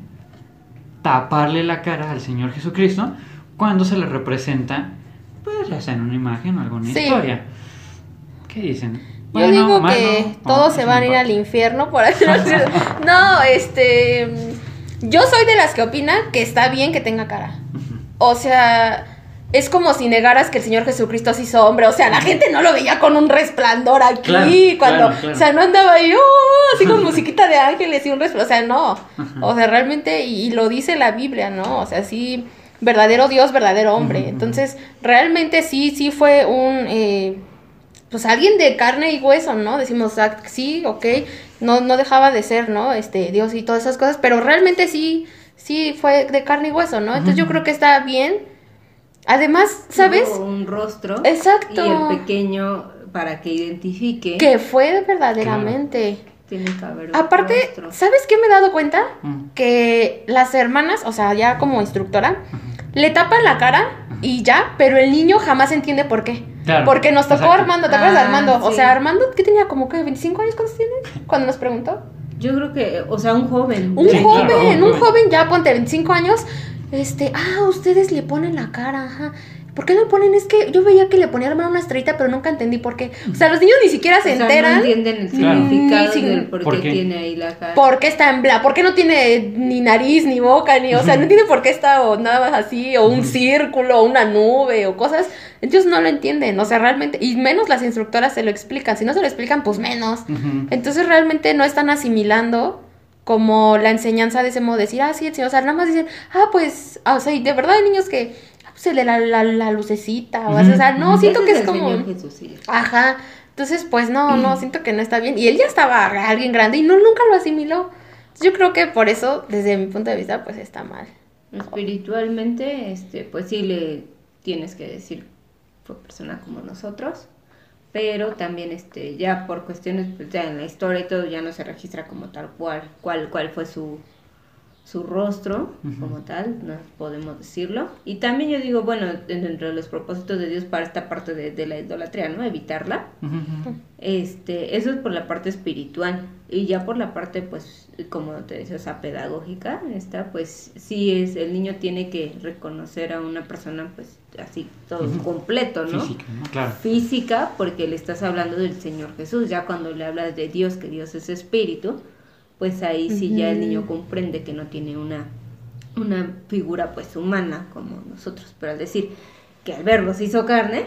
taparle la cara al Señor Jesucristo cuando se le representa, pues ya sea en una imagen o alguna Sí. historia. ¿Qué dicen? Yo digo que todos se van a ir al infierno por así decirlo. *laughs* No, este. Yo soy de las que opina que está bien que tenga cara. O sea, es como si negaras que el Señor Jesucristo se hizo hombre. O sea, la gente no lo veía con un resplandor aquí. Claro, cuando, claro, claro. o sea, no andaba ahí, "Oh", así con musiquita de ángeles y un resplandor. O sea, no. O sea, realmente, y, y lo dice la Biblia, ¿no? O sea, sí, verdadero Dios, verdadero hombre. Entonces, realmente sí, sí fue un. eh, pues alguien de carne y hueso, ¿no? Decimos, ah, sí, ok, no, no dejaba de ser, ¿no? Este, Dios y todas esas cosas, pero realmente sí, sí fue de carne y hueso, ¿no? Entonces yo creo que está bien. Además, ¿sabes? Un rostro. Exacto. Y el pequeño para que identifique. Que fue verdaderamente. Tiene que haber un Aparte, rostro. ¿sabes qué me he dado cuenta? Mm. Que las hermanas, o sea, ya como instructora, le tapan la cara y ya, pero el niño jamás entiende por qué. Claro, Porque nos tocó exacto. Armando, ¿te acuerdas de Ah, Armando? O sea, Armando, ¿qué tenía? ¿Como que 25 años cuando tiene? Cuando nos preguntó. Yo creo que, o sea, un joven. Un Sí, joven, claro, un un joven. joven ya ponte 25 años, este, ah, ustedes le ponen la cara, ajá. ¿Por qué le ponen? Es que yo veía que le ponían una estrellita, pero nunca entendí por qué. O sea, los niños ni siquiera se O sea, enteran. no entienden el Claro. significado del sin- por ¿Por qué tiene ahí la cara. ¿Por qué está en blanco? ¿Por qué no tiene ni nariz, ni boca, ni, o sea, no *laughs* entiende por qué está o nada más así, o un círculo, o una nube, o cosas. Ellos no lo entienden, o sea, realmente, y menos las instructoras se lo explican. Si no se lo explican, pues menos. Entonces realmente no están asimilando como la enseñanza de ese modo, decir, ah, sí, el señor, o sea, nada más dicen, ah, pues, ah, o sea, y de verdad hay niños que, ah, pues, se le la, la, la lucecita, o, sea, no, siento que es como... Señor Jesús, sí. Ajá. Entonces, pues no, no, siento que no está bien. Y él ya estaba alguien grande y no nunca lo asimiló. Yo creo que por eso, desde mi punto de vista, pues está mal. Espiritualmente, este, pues sí le tienes que decir, fue persona como nosotros, pero también este, ya por cuestiones, pues ya en la historia y todo, ya no se registra como tal cual, cuál, cuál fue su, su rostro como tal, no podemos decirlo. Y también yo digo, bueno, dentro de los propósitos de Dios para esta parte de, de la idolatría, ¿no? Evitarla. Este, eso es por la parte espiritual y ya por la parte, pues, como te decía, o sea, pedagógica, esta, pues, sí es, el niño tiene que reconocer a una persona, pues, así, todo completo, ¿no? Física, ¿no? Claro. Física, porque le estás hablando del Señor Jesús, ya cuando le hablas de Dios, que Dios es espíritu, pues ahí sí ya el niño comprende que no tiene una, una figura, pues, humana como nosotros, pero al decir que el verbo se hizo carne,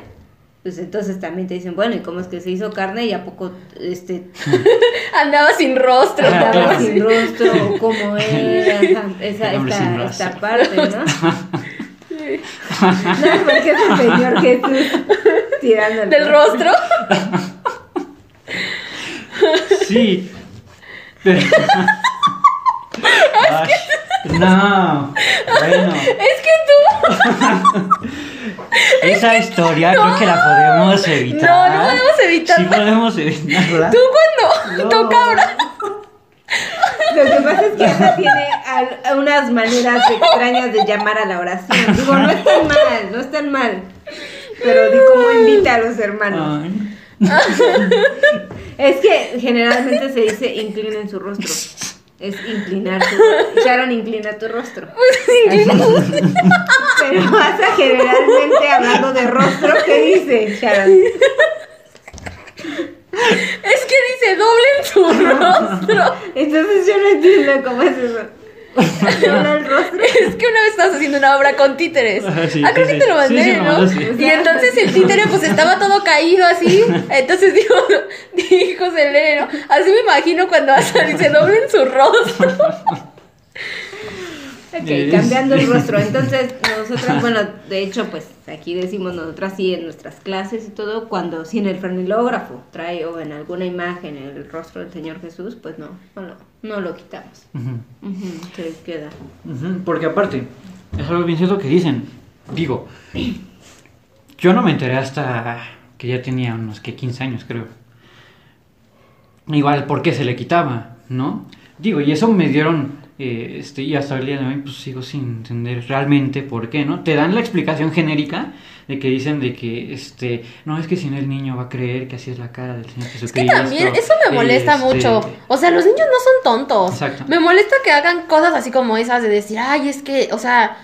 pues entonces también te dicen, bueno, ¿y cómo es que se hizo carne? Y a poco, este, *laughs* Andaba sin rostro. Ah, claro. sin rostro, cómo *laughs* era, esa, esta, rostro. esta parte, ¿no? *laughs* no, porque es el Señor Jesús tirando el Del rostro. Sí. Pero... Ay, no. Bueno, Es que tú. *laughs* esa historia creo que la podemos evitar. No, no podemos evitarla. Sí podemos evitarla. Tú cuando. No. Tú cabra. Lo que pasa es que ella tiene al- unas maneras extrañas de llamar a la oración. Digo, no están mal, no están mal. Pero di cómo invita a los hermanos. Ay. *laughs* Es que generalmente se dice inclinen su rostro. Es inclinar tu Sharon, inclina tu rostro. *laughs* Pero pasa generalmente hablando de rostro, ¿qué dice Sharon? Es que dice doblen su *laughs* rostro. Entonces yo no entiendo cómo es eso. *laughs* Es que una vez estabas haciendo una obra con títeres. Ajá, sí, ah, creo sí, que te lo mandé, ¿no? Y entonces el títere pues estaba todo caído así. *laughs* Entonces dijo, dijo Selene, ¿no? Así me imagino cuando hasta dice doblen su rostro. *laughs* *laughs* Ok, cambiando el rostro. *laughs* Entonces, nosotras, bueno, de hecho, pues aquí decimos nosotras sí en nuestras clases y todo, cuando si en el frenilógrafo trae o en alguna imagen el rostro del Señor Jesús, pues no, no, lo- no lo quitamos. Se queda. Porque aparte, es algo bien cierto que dicen. Digo, yo no me enteré hasta que ya tenía unos que 15 años, creo. Igual, ¿por qué se le quitaba? ¿No? Digo, y eso me dieron, eh, este, y hasta el día de hoy, pues sigo sin entender realmente por qué, ¿no? Te dan la explicación genérica de que dicen de que, este, no, es que si no el niño va a creer que así es la cara del Señor Jesucristo. Es que también, eso me molesta este, mucho. O sea, los niños no son tontos. Exacto. Me molesta que hagan cosas así como esas de decir, ay, es que, o sea,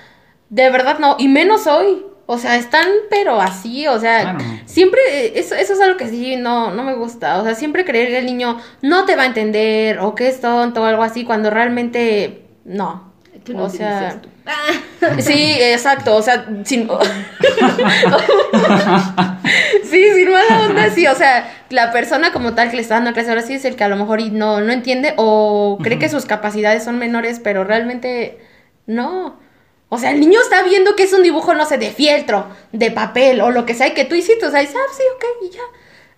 de verdad no, y menos hoy. O sea, están pero así, o sea, Claro. siempre, eh, eso, eso es algo que sí, no, no me gusta. O sea, siempre creer que el niño no te va a entender o que es tonto o algo así, cuando realmente no. Tú no o sea, tú. Ah, *laughs* Sí, exacto, o sea, sin... *laughs* sí, sin mala onda, sí, o sea, la persona como tal que le está dando clase ahora sí es el que a lo mejor no, no entiende o cree que sus capacidades son menores, pero realmente no. O sea, el niño está viendo que es un dibujo, no sé, de fieltro, de papel o lo que sea, que tú hiciste, o sea, dices, ah, sí, ok, y ya.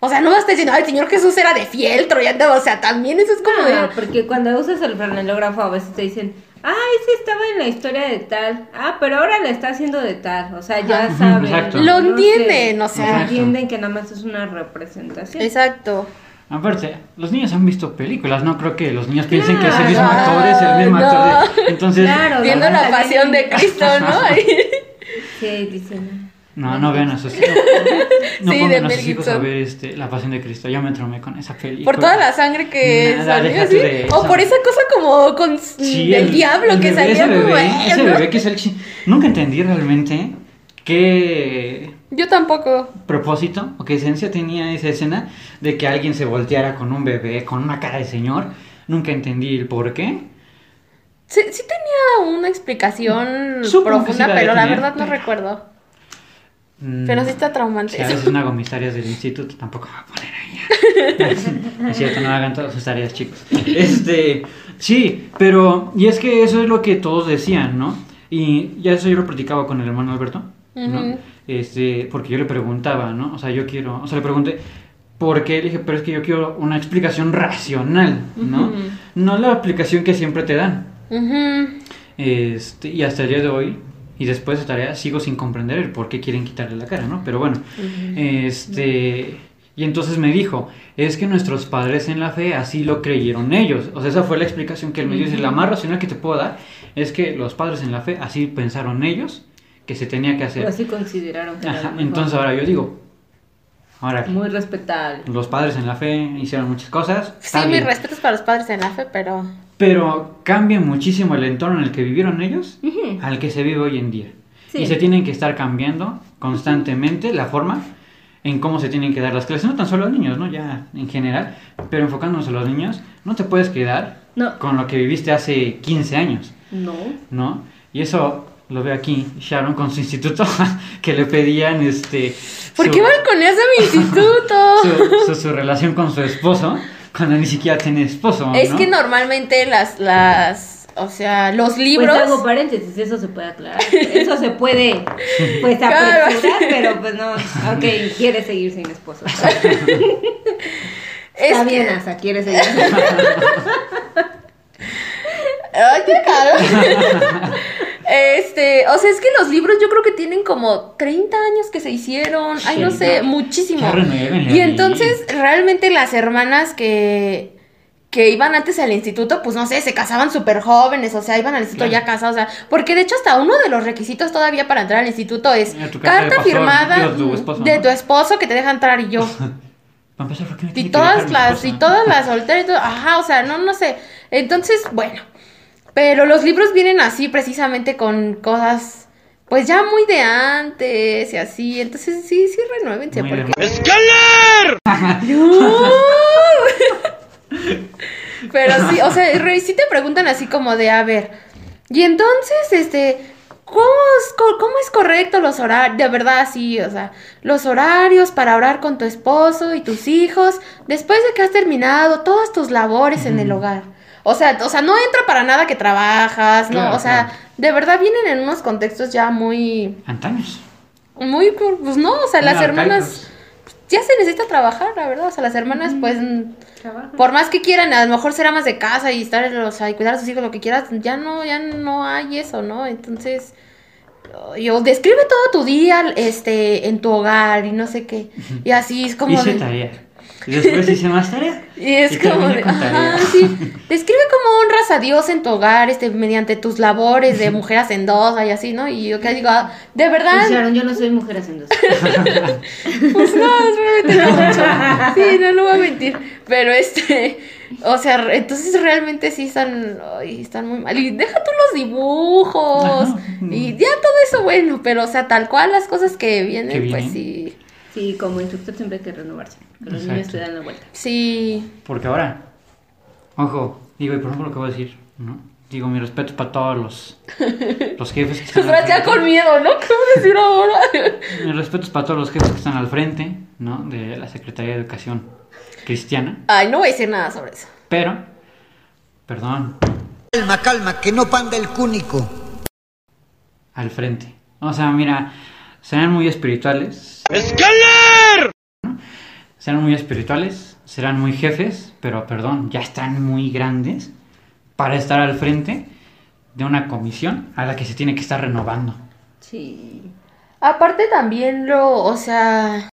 O sea, no vas a estar diciendo, ay, el Señor Jesús era de fieltro, y anda, o sea, también eso es como ah, de... porque cuando usas el frenilógrafo a veces te dicen, ay, sí estaba en la historia de tal, ah, pero ahora la está haciendo de tal, o sea, ya Ajá. saben. Exacto. Lo no sé, entienden, o sea. Exacto. Entienden que nada más es una representación. Exacto. Aparte, los niños han visto películas, no creo que los niños piensen que es el mismo Claro. actor, es el mismo No. actor. de- Entonces, Claro, Viendo la pasión de Cristo, ¿no? *laughs* Sí, dicen, No, no vean a sus hijos. *laughs* No Sí, de pongan a sus hijos a ver este, La Pasión de Cristo. Ya me traumé con esa película. Por toda la sangre que Nada, salió de eso. O por esa cosa como con Sí, del el- diablo el que bebé, salía ese como. bebé, ese ¿no? bebé que es el chi- Nunca entendí realmente qué Yo tampoco. propósito o qué esencia tenía esa escena de que alguien se volteara con un bebé, con una cara de señor. Nunca entendí el por qué. Sí, sí tenía una explicación Supongo sí profunda, la pero la verdad no pero- recuerdo. Mm, Pero sí está traumante. Si a veces no hago mis tareas del instituto, tampoco me voy a poner ahí. *laughs* es cierto, no hagan todas sus tareas, chicos. Este, sí, pero, y es que eso es lo que todos decían, ¿no? Y ya eso yo lo platicaba con el hermano Alberto, ¿no? Ujú. Este, porque yo le preguntaba, ¿no? O sea, yo quiero, o sea, le pregunté, ¿por qué? Le dije, pero es que yo quiero una explicación racional, ¿no? No la explicación que siempre te dan. Este, y hasta el día de hoy, y después de tarea, sigo sin comprender el por qué quieren quitarle la cara, ¿no? Pero bueno, este, y entonces me dijo, es que nuestros padres en la fe así lo creyeron ellos. O sea, esa fue la explicación que él me dio. Dice, la más racional que te puedo dar es que los padres en la fe así pensaron ellos que se tenía que hacer. Pero así consideraron que Ajá, entonces ahora yo digo, ahora Muy respetable. los padres en la fe hicieron muchas cosas. Sí, mis respetos para los padres en la fe, pero. Pero cambia muchísimo el entorno en el que vivieron ellos Ujú. al que se vive hoy en día. Sí. Y se tienen que estar cambiando constantemente la forma en cómo se tienen que dar las clases, no tan solo a los niños, ¿no? Ya en general, pero enfocándonos a los niños, no te puedes quedar No. con lo que viviste hace 15 años, No. ¿no? Y eso lo veo aquí, Sharon con su instituto, *laughs* que le pedían este... ¿Por su- qué balconeas a mi instituto? *laughs* su, su- su relación con su esposo, cuando ni siquiera tiene esposo, Es ¿no? que normalmente las, las, o sea, los Pues libros. hago paréntesis, eso se puede aclarar. Eso se puede, *laughs* pues, Claro. apresurar, pero pues no. Ok, quiere seguir sin esposo. es Está que- bien, Asa, quiere seguir sin esposo. Ay, qué caro. *laughs* Este, o sea, es que los libros yo creo que tienen como 30 años que se hicieron. Ay, no sé, muchísimo. Y entonces, realmente las hermanas que que iban antes al instituto, pues no sé, se casaban súper jóvenes, o sea, iban al instituto Claro. ya casados, o sea, porque de hecho hasta uno de los requisitos todavía para entrar al instituto es carta pastor, firmada digo, tu esposo, de tu esposo que te deja entrar y yo. *laughs* Para empezar, ¿por qué me Y todas las, y todas las solteras y todo, ajá, o sea, no, no sé. Entonces, bueno, pero los libros vienen así precisamente con cosas, pues ya muy de antes y así, entonces sí, sí, renuévense, Muy porque... *laughs* Pero sí, o sea, re- sí te preguntan así como de, a ver, y entonces, este, ¿cómo es, cómo es correcto los horarios? De verdad, sí, o sea, los horarios para orar con tu esposo y tus hijos después de que has terminado todas tus labores en el hogar. O sea, o sea, no entra para nada que trabajas, ¿no? Claro, o sea, claro. de verdad vienen en unos contextos ya muy, Antaños. muy, pues no, o sea, Muy las hermanas ya se necesita trabajar, la verdad. O sea, las hermanas, pues, mm, Trabaja. por más que quieran, a lo mejor ser amas de casa y estar, o sea, y cuidar a sus hijos, lo que quieras, ya no, ya no hay eso, ¿no? Entonces, yo describe todo tu día, este, en tu hogar y no sé qué. Y así es como. Hice de- tarea. Y después hice más tarea. *laughs* y es Y como de, ajá, sí. *laughs* Describe cómo honras a Dios en tu hogar, este, mediante tus labores de *laughs* mujer hacendosa y así, ¿no? Y yo que digo, ah, de verdad, Pues, Sharon, yo no soy mujer haciendo eso. Pues no, realmente no mucho. Sí, no, no voy a mentir. Pero este, o sea, entonces realmente sí están, ay, están muy mal. Y deja tú los dibujos. Ajá. Y ya todo eso bueno, pero o sea, tal cual las cosas que vienen, pues sí. Sí, como instructor siempre hay que renovarse. Que los niños te dan la vuelta. Sí. Porque ahora, ojo, digo, y por ejemplo lo que voy a decir, ¿no? Digo, mi respeto para todos los, *laughs* los jefes que están al Pues ya frente. con miedo, ¿no? ¿Qué voy a decir ahora? *laughs* Mi respeto es para todos los jefes que están al frente, ¿no? De la Secretaría de Educación Cristiana. Ay, no voy a decir nada sobre eso. Pero, perdón, Calma, calma, que no panda el cúnico. al frente. O sea, mira, serán muy espirituales, ¡Escalar! serán muy espirituales, serán muy jefes, pero perdón, ya están muy grandes para estar al frente de una comisión a la que se tiene que estar renovando. Sí. Aparte también lo, o sea,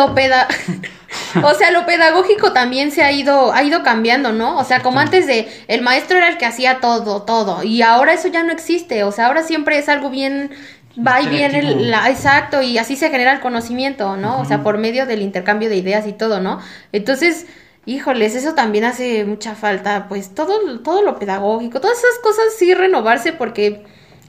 lo peda *laughs* o sea, lo pedagógico también se ha ido ha ido cambiando, ¿no? O sea, como antes de el maestro era el que hacía todo, todo y ahora eso ya no existe, o sea, ahora siempre es algo bien va y viene la, exacto, y así se genera el conocimiento, ¿no? O sea, por medio del intercambio de ideas y todo, ¿no? Entonces, híjoles, eso también hace mucha falta, pues todo, todo lo pedagógico, todas esas cosas sí renovarse porque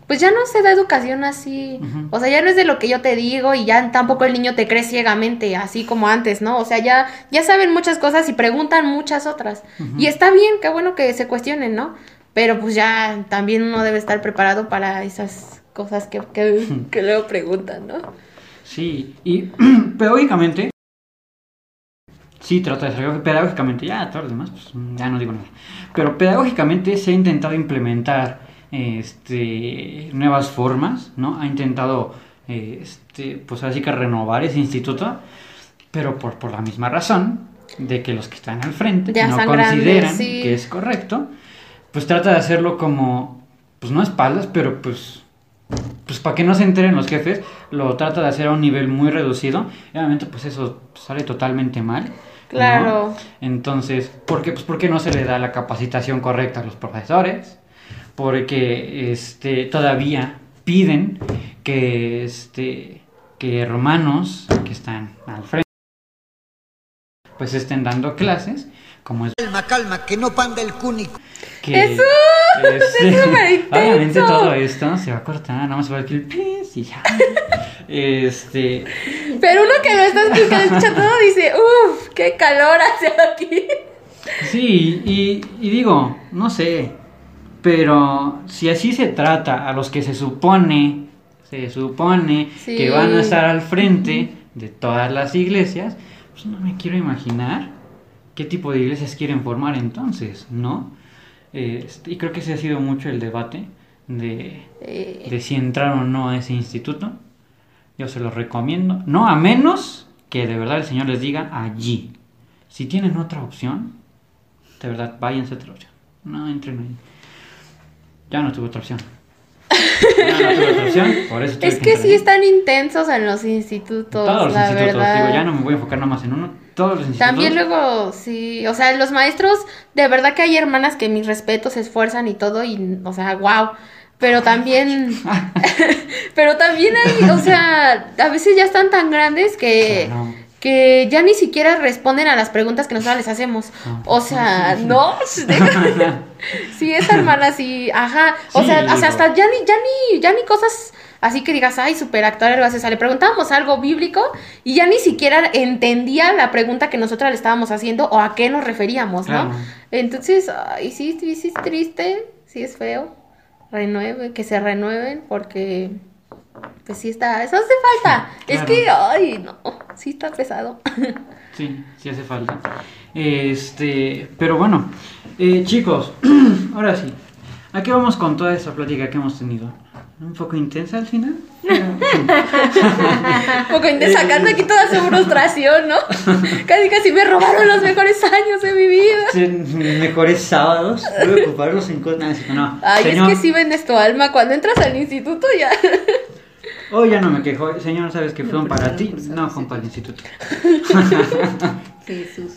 pues ya no se da educación así, o sea, ya no es de lo que yo te digo y ya tampoco el niño te cree ciegamente, así como antes, ¿no? O sea, ya, ya saben muchas cosas y preguntan muchas otras. Y está bien, qué bueno que se cuestionen, ¿no? Pero pues ya también uno debe estar preparado para esas cosas que, que, *laughs* que luego preguntan, ¿no? Sí, y *clears throat* pedagógicamente, sí trata de ser pedagógicamente, ya todo lo demás, pues ya no digo nada. Pero pedagógicamente se ha intentado implementar este, nuevas formas, ¿no? Ha intentado, este, pues así que renovar ese instituto, pero por, por la misma razón de que los que están al frente Ya no consideran grandes, sí. que es correcto, pues trata de hacerlo como, pues no espaldas, pero pues pues para que no se enteren los jefes, lo trata de hacer a un nivel muy reducido. Y obviamente, pues eso sale totalmente mal. ¿no? Claro. Entonces, ¿por qué? Pues porque no se le da la capacitación correcta a los profesores. Porque este, todavía piden que, este, que hermanos que están al frente pues estén dando clases, como es Calma, calma, que no panda el cúnico. ¡Eso! este, ¡Es súper *laughs* intenso! obviamente todo esto se va a cortar, nada más va a ver que el pis y ya. Este, Pero uno que lo está escuchando, escucha todo dice, uff, qué calor hace aquí. sí, y, y digo, no sé, pero si así se trata a los que se supone, se supone Sí. que van a estar al frente de todas las iglesias, pues no me quiero imaginar qué tipo de iglesias quieren formar entonces, ¿no? Este, y creo que ese ha sido mucho el debate de, Eh, de si entrar o no a ese instituto. Yo se lo recomiendo. No a menos que de verdad el Señor les diga allí. Si tienen otra opción, de verdad, váyanse a otra opción. No entren ahí. Ya no tuve otra opción. Ya no tuve otra opción, por eso *laughs* tuve es que sí ahí. están intensos en los institutos, Todos los la institutos, verdad. digo, ya no me voy a enfocar nada más en uno. Todos los institutos. También luego, sí, o sea, los maestros, de verdad que hay hermanas que mis respetos se esfuerzan y todo, y, o sea, wow. Pero también, *laughs* *laughs* pero también hay, o sea, a veces ya están tan grandes que, Claro. que ya ni siquiera responden a las preguntas que nosotros les hacemos. Ah. O sea, no, *laughs* sí, esa hermana sí, ajá. O Sí, sea, o sea, hasta ya ni, ya ni, ya ni cosas así que digas, ay, superactor, algo así. O sea, le preguntábamos algo bíblico y ya ni siquiera entendía la pregunta que nosotros le estábamos haciendo o a qué nos referíamos, ¿no? Entonces, ay, sí, sí, sí es triste, sí es feo. Renueve, que se renueven porque, pues sí está, eso hace falta. Sí, Es que, ay, no, sí está pesado. *laughs* Sí, sí hace falta. Este, pero bueno, eh, chicos, *clears throat* ahora sí. ¿A qué vamos con toda esa plática que hemos tenido? ¿Un poco intensa al final? Un *laughs* poco inte- sacando aquí toda su frustración, ¿no? *laughs* Casi casi me robaron los mejores años de mi vida. Mejores sábados. Voy a ocuparlos en cosas. No. Ay, señor, es que sí vendes tu alma. Cuando entras al instituto ya. Hoy ya no me quejo. Señor, ¿sabes que fueron para ti? No, fueron para el instituto. *laughs* Jesús.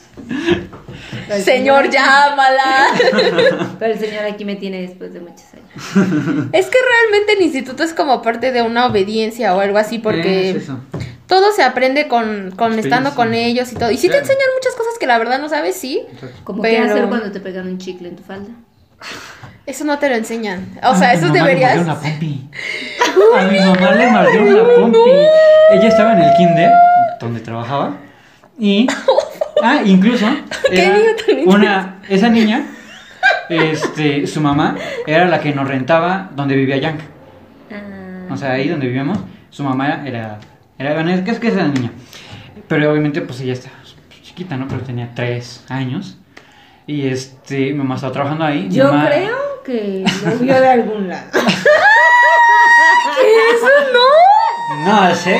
El Señor, llámala. *laughs* Pero el Señor aquí me tiene después de muchos años. Es que realmente el instituto es como parte de una obediencia o algo así porque Es eso. todo se aprende con, con estando con ellos y todo. Y sí Claro. te enseñan muchas cosas que la verdad no sabes, sí. Como Pero- qué hacer cuando te pegan un chicle en tu falda. Eso no te lo enseñan. O sea, Ah, eso mi mamá le deberías... mordió una pompi. *laughs* A mi mamá le mordió una pompi. Ella estaba en el kinder donde trabajaba y *laughs* ah, incluso Qué era una esa niña este su mamá era la que nos rentaba donde vivía Yank. Ah, O sea, ahí donde vivíamos, su mamá era era bueno, es que es que es la niña. Pero obviamente pues ella estaba chiquita, ¿no? Pero tenía tres años. Y este, mi mamá estaba trabajando ahí. Yo mamá- creo que lo vio de algún lado. *laughs* Eso no. No sé.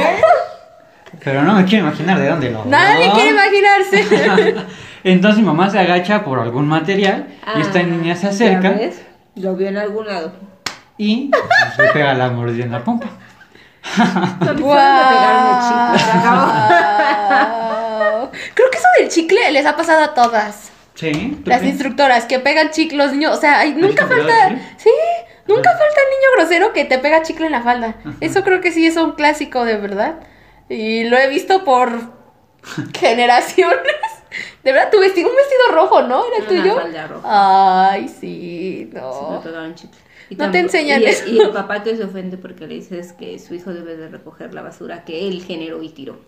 Pero no me quiero imaginar de dónde lo. Nadie quiere imaginarse. *laughs* Entonces mi mamá se agacha por algún material y esta Ah, niña se ¿ya acerca ves? Lo vio en algún lado. y pues, le pega la mordida en la pompa. Se. *laughs* Guau. Creo que eso del chicle les ha pasado a todas. Sí. ¿tú Las crees? instructoras que pegan chicle los niños, o sea, nunca falta. Sí, Nunca falta el niño grosero que te pega chicle en la falda. Eso creo que sí es un clásico de verdad. Y lo he visto por *laughs* generaciones. De verdad, tu vestido, un vestido rojo, ¿no? ¿Era el Una tuyo? falda roja. Ay, sí, no. pegaron chicle. Y No te enseñan y el- eso. Y el papá que se ofende porque le dices que su hijo debe de recoger la basura que él generó y tiró.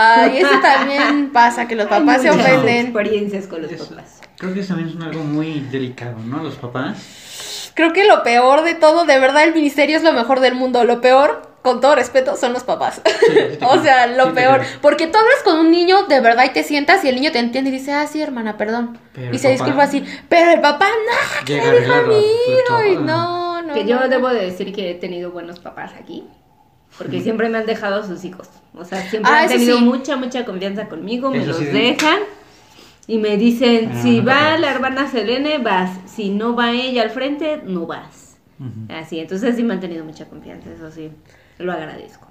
Ay, eso también pasa, que los papás se ofenden. experiencias con los Eso- papás. Creo que eso también es algo muy delicado, ¿no? Los papás. Creo que lo peor de todo, de verdad, el ministerio es lo mejor del mundo. Lo peor, con todo respeto, son los papás. sí *laughs* o sea, lo peor. Porque tú hablas con un niño de verdad y te sientas y el niño te entiende y dice, ah, sí, hermana, perdón. Pero y se disculpa así. Pero el papá, no, que Llega le dijo a mi hijo. Y no, no. Que no, yo no. debo de decir que he tenido buenos papás aquí. Porque siempre me han dejado sus hijos. O sea, siempre Ah, han tenido sí. mucha, mucha confianza conmigo. Me Eso los sí. dejan. Y me dicen, Ah, si no, va la hermana Selene, vas. Si no va ella al frente, no vas. Así, entonces sí me han tenido mucha confianza, eso sí. Lo agradezco.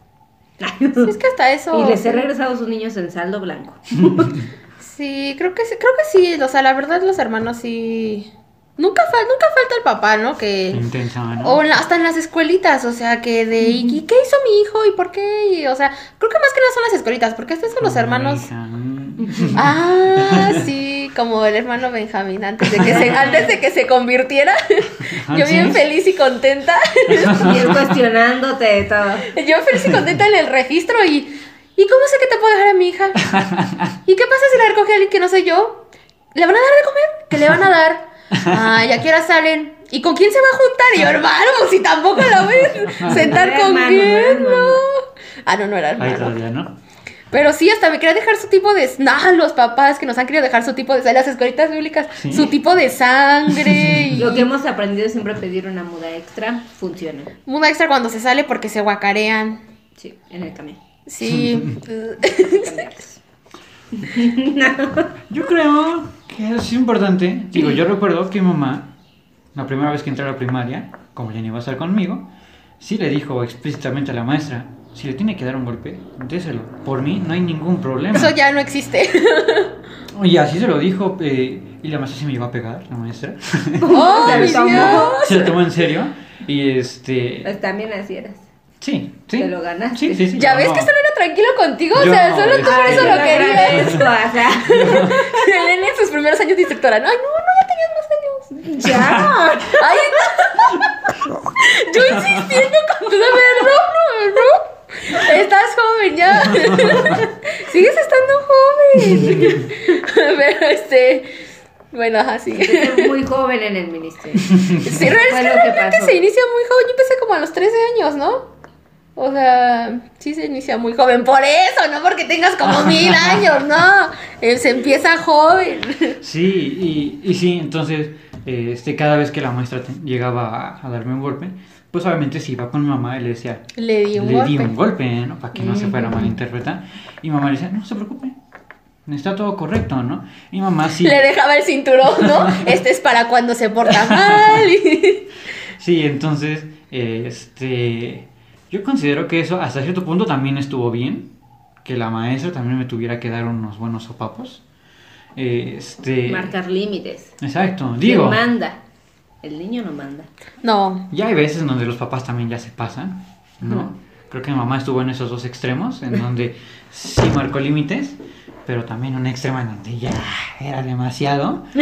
Sí, es que hasta eso. y les he regresado a sus niños en saldo blanco. *laughs* Sí, creo que sí, creo que sí. O sea, la verdad, los hermanos sí. Nunca, fal- nunca falta el papá, ¿no? Que. Intensa, ¿no? O en la- hasta en las escuelitas, o sea, que de, ¿y qué hizo mi hijo? ¿Y por qué? Y, o sea, creo que más que nada son las escuelitas, porque estos son los hermanos. *laughs* Ah, sí, como el hermano Benjamín, antes de que se, *laughs* antes de que se convirtiera. Ah, Yo bien feliz y contenta. y él cuestionándote de todo. Yo feliz y contenta en el registro y. ¿Y cómo sé que te puedo dejar a mi hija? *laughs* ¿Y qué pasa si la recoge alguien que no soy yo? ¿Le van a dar de comer? ¿Qué le van a dar? Ah, ya que hora salen. ¿Y con quién se va a juntar? Y yo, hermano, si tampoco la voy a *laughs* sentar con hermano, quién, no. Ah, no, no era Ahí hermano. todavía, ¿no? Pero sí, hasta me quería dejar su tipo de... *laughs* No, los papás que nos han querido dejar su tipo de... Las escuelitas bíblicas, Sí. su tipo de sangre *laughs* y... Lo que hemos aprendido es siempre pedir una muda extra, funciona. Muda extra cuando se sale porque se guacarean. Sí, en el camión. Sí. Cambiarlos. *laughs* Yo creo que es importante. Digo, yo recuerdo que mi mamá, la primera vez que entré a la primaria, como ya no iba a estar conmigo, sí le dijo explícitamente a la maestra, si le tiene que dar un golpe, déselo. Por mí no hay ningún problema. Eso ya no existe. *laughs* Y así se lo dijo, eh, y la maestra se me iba a pegar, la maestra. ¡Oh, *laughs* Se mi lo tomó. Dios! se lo tomó en serio. Y este... Pues también así eras. Sí, sí. Te lo ganaste. Sí, sí, sí. ¿Ya no, ves no. que solo era tranquilo contigo? O sea, no, solo tú por eso lo querías. *laughs* o sea, *laughs* Elena en sus primeros años de instructora. Ay, no, no, ya tenías más años. ya. Ay, no. *laughs* Yo insistiendo con tu no, no, no. Estás joven ya. Sigues estando joven. Pero este. Bueno, ajá, sí. Empecé muy joven en el ministerio. Sí, es que Fue lo que realmente se inicia muy joven. Yo empecé como a los 13 años, ¿no? O sea, sí se inicia muy joven. Por eso, no porque tengas como *laughs* mil años, no. Eh, se empieza joven. Sí, y, y sí, entonces, eh, este, cada vez que la maestra te- llegaba a, a darme un golpe, pues obviamente si iba con mi mamá y le decía, Le di un le golpe. di un golpe, ¿no? Para que no se fuera a malinterpretar. Y mamá le decía, no se preocupe, está todo correcto, ¿no? Y mamá sí. Le dejaba el cinturón, ¿no? *laughs* Este es para cuando se porta mal. Sí, entonces, eh, este, yo considero que eso hasta cierto punto también estuvo bien, que la maestra también me tuviera que dar unos buenos sopapos. Este, Marcar límites. exacto, ¿Quién digo, manda? El niño no manda. No. ya hay veces donde los papás también ya se pasan, ¿no? Creo que mi mamá estuvo en esos dos extremos, en *laughs* donde sí marcó límites, pero también un extremo en donde ya era demasiado. *laughs*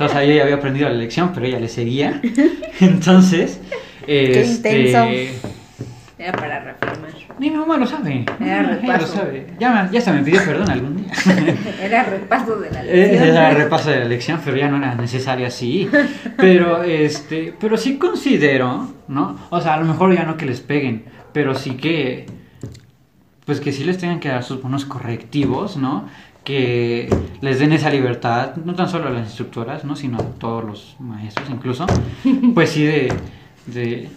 O sea, yo ya había aprendido la lección, pero ella le seguía. *laughs* Entonces, este, intenso. Era para reafirmar. Mi mamá lo sabe. Era Ella lo repaso. sabe. Ya, ya se me pidió perdón algún día. *laughs* Era repaso de la Ese lección. era repaso de la lección, pero ya no era necesario así. Pero este, pero sí considero, ¿no? O sea, a lo mejor ya no que les peguen, pero sí que pues que sí les tengan que dar sus buenos correctivos, ¿no? Que les den esa libertad, no tan solo a las instructoras, ¿no? Sino a todos los maestros incluso. Pues sí de de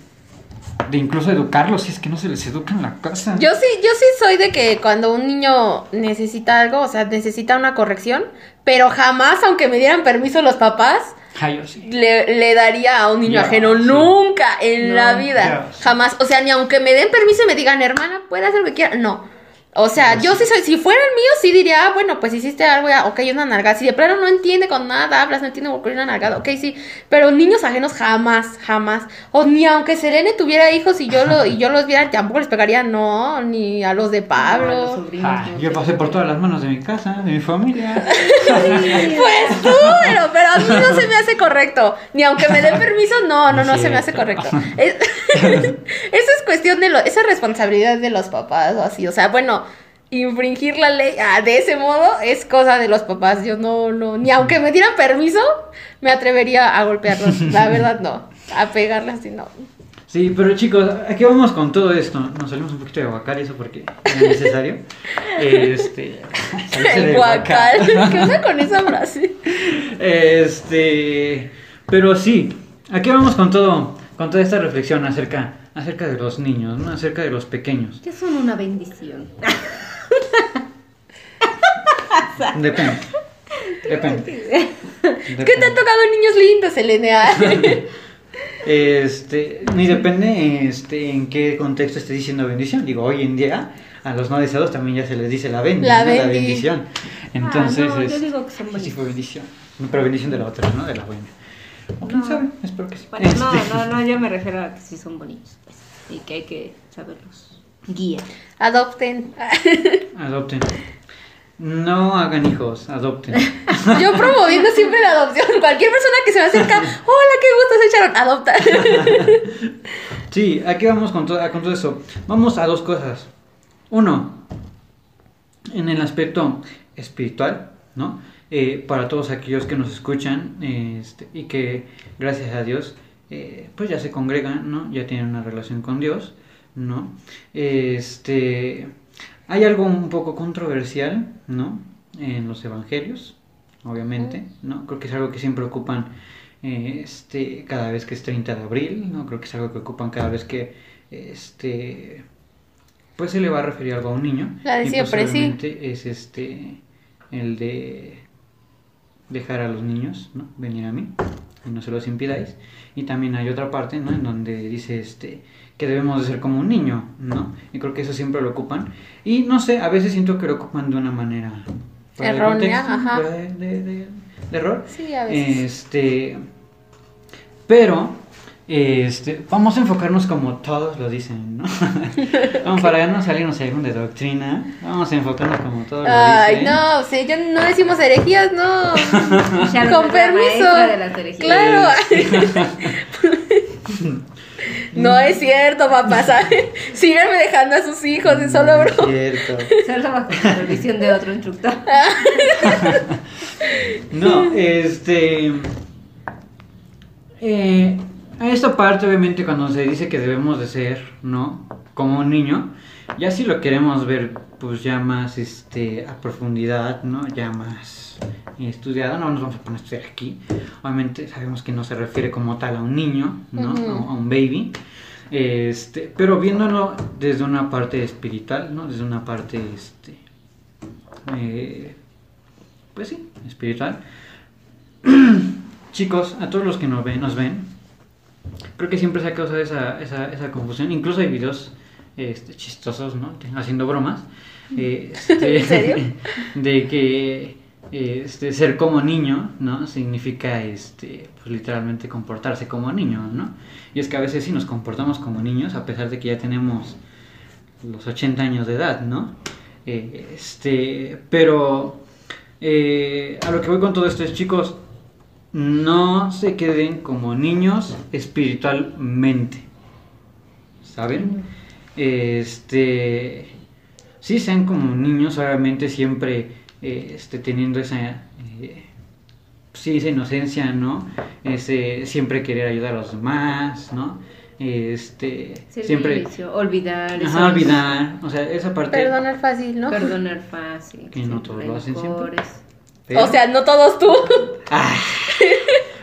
de incluso educarlos, si es que no se les educa en la casa. Yo sí, yo sí soy de que cuando un niño necesita algo, o sea, necesita una corrección, pero jamás, aunque me dieran permiso los papás, Ah, yo sí. le, le daría a un niño Yo, ajeno. sí. Nunca en No, la vida. yo, sí. Jamás. O sea, ni aunque me den permiso y me digan, hermana, puede hacer lo que quiera. No. O sea, Pues yo sí. soy, si fuera el mío, sí diría, ah, bueno, pues hiciste algo, ya, ok, una nalgada. Si de plano no entiende con nada, hablas, no entiende por qué una nalgada, ok, sí. Pero niños ajenos jamás, jamás. O ni aunque Selene tuviera hijos y yo, lo, y yo los viera, *laughs* tampoco les pegaría, no, ni a los de A los Pablo. sobrinos, Ah, no yo sé. pasé por todas las manos de mi casa, de mi familia. *laughs* Pues tú, pero, pero a mí no se me hace correcto. Ni aunque me den permiso, no, no, no se me hace correcto. Es- *laughs* eso es cuestión de lo, esa es responsabilidad de los papás o así. O sea, bueno, infringir la ley ah, de ese modo es cosa de los papás. Yo no, no, ni aunque me dieran permiso, me atrevería a golpearlos. *laughs* La verdad, no. A pegarles así, no. Sí, pero chicos, aquí vamos con todo esto. Nos salimos un poquito de guacal, eso porque era necesario. *laughs* Este. El guacal. *laughs* ¿Qué onda con esa frase? Este. Pero sí, aquí vamos con todo, con toda esta reflexión acerca, acerca de los niños, ¿no? Acerca de los pequeños. Que son una bendición. *laughs* Depende. Depende. ¿Qué te han tocado niños lindos, Elena? *laughs* Este, ni depende este, en qué contexto esté diciendo bendición. Digo, hoy en día a los no deseados también ya se les dice la, bendi, La ¿no? la bendi. bendición. Entonces, Ah, no, yo digo que son pues sí bonitos. fue bendición. No, Pero bendición de la otra, ¿no? De la buena. O quién No. sabe, espero que sí. Bueno, no, Este, no, no, yo me refiero a que sí son bonitos, pues. Y que hay que saberlos guiar. Adopten. Adopten. No hagan hijos, adopten. *laughs* Yo promoviendo siempre la adopción. Cualquier persona que se me acerca, hola, qué gusto, se echaron, adopta. *laughs* Sí, aquí vamos con, todo con todo eso. Vamos a dos cosas. Uno, en el aspecto espiritual, ¿no? Eh, para todos aquellos que nos escuchan eh, este, y que, gracias a Dios, eh, pues ya se congregan, ¿no? Ya tienen una relación con Dios, ¿no? Este, hay algo un poco controversial, ¿no? En los evangelios, obviamente, ¿no? Creo que es algo que siempre ocupan eh, este, cada vez que es 30 de abril, ¿no? Creo que es algo que ocupan cada vez que, este, pues se le va a referir algo a un niño. La de siempre, sí. es este, el de dejar a los niños, ¿no? Venir a mí y no se los impidáis. Y también hay otra parte, ¿no? En donde dice, este, que debemos de ser como un niño, ¿no? Y creo que eso siempre lo ocupan. Y no sé, a veces siento que lo ocupan de una manera... Errónea, ajá. fuera de- de- de- de error. Sí, a veces. Este, pero, este, vamos a enfocarnos como todos lo dicen, ¿no? *laughs* Vamos para no salirnos según de doctrina, vamos a enfocarnos como todos lo Ay, dicen. no, sí, yo no decimos herejías, no. *laughs* Con es la permiso. maestra de las herejías. Claro. *laughs* No es cierto, papá. ¿sabe? Síganme dejando a sus hijos, es solo Es bro. Cierto. Solo bajo la supervisión de otro instructor. No, este. Eh, esta parte, obviamente, cuando se dice que debemos de ser, ¿no? Como un niño, ya si lo queremos ver, pues ya más este, a profundidad, ¿no? Ya más estudiado, no nos vamos a poner a estudiar aquí. Obviamente, sabemos que no se refiere como tal a un niño, ¿no? A un baby. Este, pero viéndolo desde una parte espiritual, ¿no? Desde una parte, este. eh, pues sí, espiritual. *clears throat* Chicos, a todos los que nos ven, nos ven, creo que siempre se ha causado esa, esa, esa confusión. Incluso hay videos este, chistosos, ¿no? Haciendo bromas. eh, este, *laughs* ¿En serio? *laughs* De que este, ser como niño, ¿no? Significa, este, pues literalmente comportarse como niño, ¿no? Y es que a veces sí nos comportamos como niños, a pesar de que ya tenemos los 80 años de edad, ¿no? Eh, este, pero eh, a lo que voy con todo esto es, chicos, no se queden como niños espiritualmente, ¿saben? Este, sí sean como niños, obviamente siempre eh, este, teniendo esa, eh, sí, esa inocencia, ¿no? Ese siempre querer ayudar a los demás, ¿no? Este, siempre olvidar. Ajá, olvidar, o sea, esa parte Perdonar fácil, ¿no? Perdonar fácil. Que no todos lo hacen siempre. Pero- O sea, no todos tú. Ah,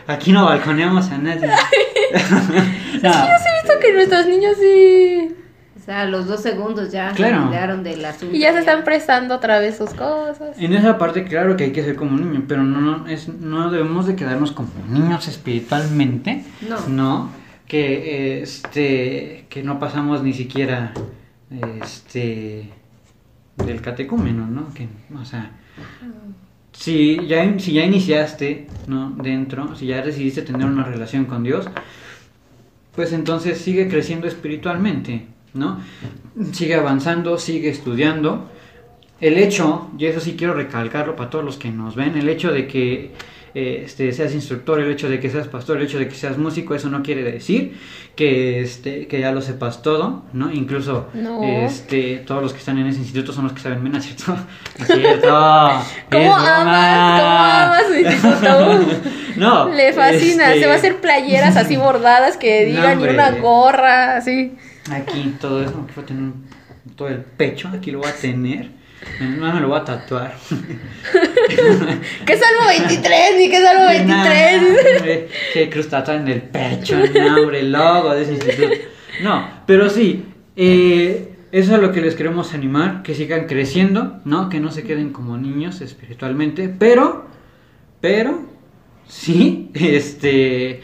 aquí no balconeamos a nadie. *laughs* No, He visto que nuestros niños sí. O sea, a los dos segundos ya Claro. se olvidaron del asunto. Y ya se están prestando otra vez sus cosas. En esa parte, claro que hay que ser como un niño, pero no, no, es, no debemos de quedarnos como niños espiritualmente. No. No, que, este, que no pasamos ni siquiera, este, del catecúmeno, ¿no? Que, o sea, si ya, si ya iniciaste, ¿no? Dentro, si ya decidiste tener una relación con Dios, pues entonces sigue creciendo espiritualmente, ¿no? Sigue avanzando, sigue estudiando. El hecho, y eso sí quiero recalcarlo para todos los que nos ven, el hecho de que eh, este, seas instructor, el hecho de que seas pastor, el hecho de que seas músico, eso no quiere decir que, este, que ya lo sepas todo, ¿no? Incluso No. este, todos los que están en ese instituto son los que saben menos, ¿cierto? *laughs* ¿No *laughs* cierto? ¿Cómo amas? ¿Cómo instituto? *laughs* no. Le fascina, este, se va a hacer playeras así bordadas que No, digan y hombre. una gorra, así. Aquí todo eso, voy a tener todo el pecho, aquí lo voy a tener. No me lo voy a tatuar. ¿Qué Salmo 23? Ni qué Salmo 23. Nah, hombre, qué cruz tatuada en el pecho, no, hombre, el logo de ese instituto. No, pero sí, eh, eso es lo que les queremos animar, que sigan creciendo, ¿no? Que no se queden como niños espiritualmente, pero, pero, sí, *laughs* este,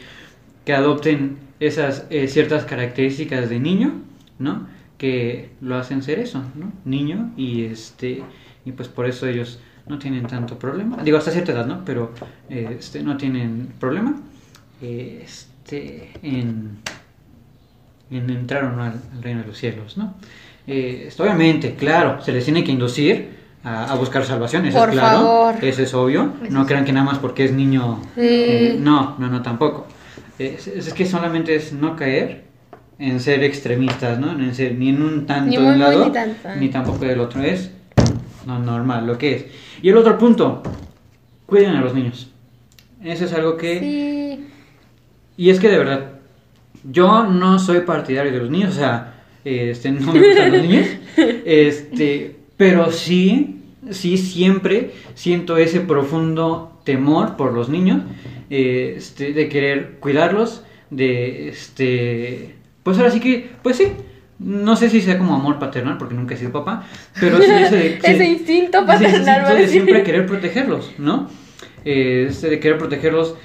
que adopten esas eh, ciertas características de niño, ¿no? Que lo hacen ser eso, ¿no? Niño y este, y pues por eso ellos no tienen tanto problema. Digo, hasta cierta edad, ¿no? Pero eh, este, no tienen problema eh, este, en, en entrar o no al, al reino de los cielos, ¿no? Eh, obviamente, claro, se les tiene que inducir a, a buscar salvación, eso Por es claro, favor. eso es obvio. No crean que nada más porque es niño. Sí. no, no, no, tampoco. Es, es que solamente es no caer en ser extremistas, ¿no? En ser ni en un tanto Ni de un lado, ni tanto. ni tampoco del otro. Es no, normal, lo que es. Y el otro punto, cuiden a los niños. Eso es algo que... Sí. Y es que de verdad, yo no soy partidario de los niños, o sea, este, no me gustan los niños, *laughs* este, pero sí, sí siempre siento ese profundo temor por los niños, este, de querer cuidarlos, de, este, pues ahora sí que, pues sí, no sé si sea como amor paternal, porque nunca he sido papá, pero sí ese, de- *laughs* Ese instinto paternal, ese instinto de siempre querer protegerlos, ¿no? Eh, de querer protegerlos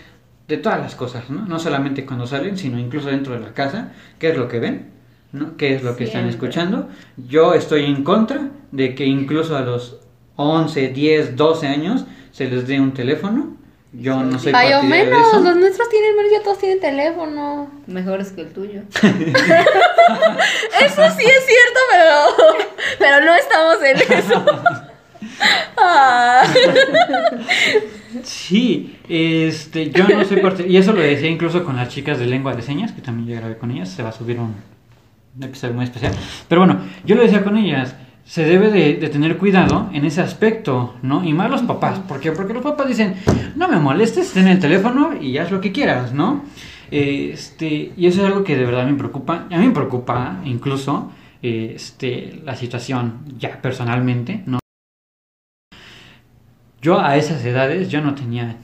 de todas las cosas, ¿no? No solamente cuando salen, sino incluso dentro de la casa, qué es lo que ven, ¿no? ¿Qué es lo que están escuchando? Yo estoy en contra de que incluso a los 11, 10, 12 años se les dé un teléfono. Yo no soy Ay, o de menos, eso. los nuestros tienen menos, ya todos tienen teléfono. Mejores que el tuyo. *laughs* Eso sí es cierto, pero, pero no estamos en eso. Ah. Sí, este, yo no soy parte, y eso lo decía incluso con las chicas de lengua de señas, que también ya grabé con ellas, se va a subir un episodio muy especial. Pero bueno, yo lo decía con ellas, se debe de, de tener cuidado en ese aspecto, ¿no? Y más los papás, ¿por qué? Porque los papás dicen, no me molestes, ten el teléfono y haz lo que quieras, ¿no? Este, y eso es algo que de verdad me preocupa, a mí me preocupa incluso, este, la situación ya personalmente, ¿no? Yo a esas edades yo no tenía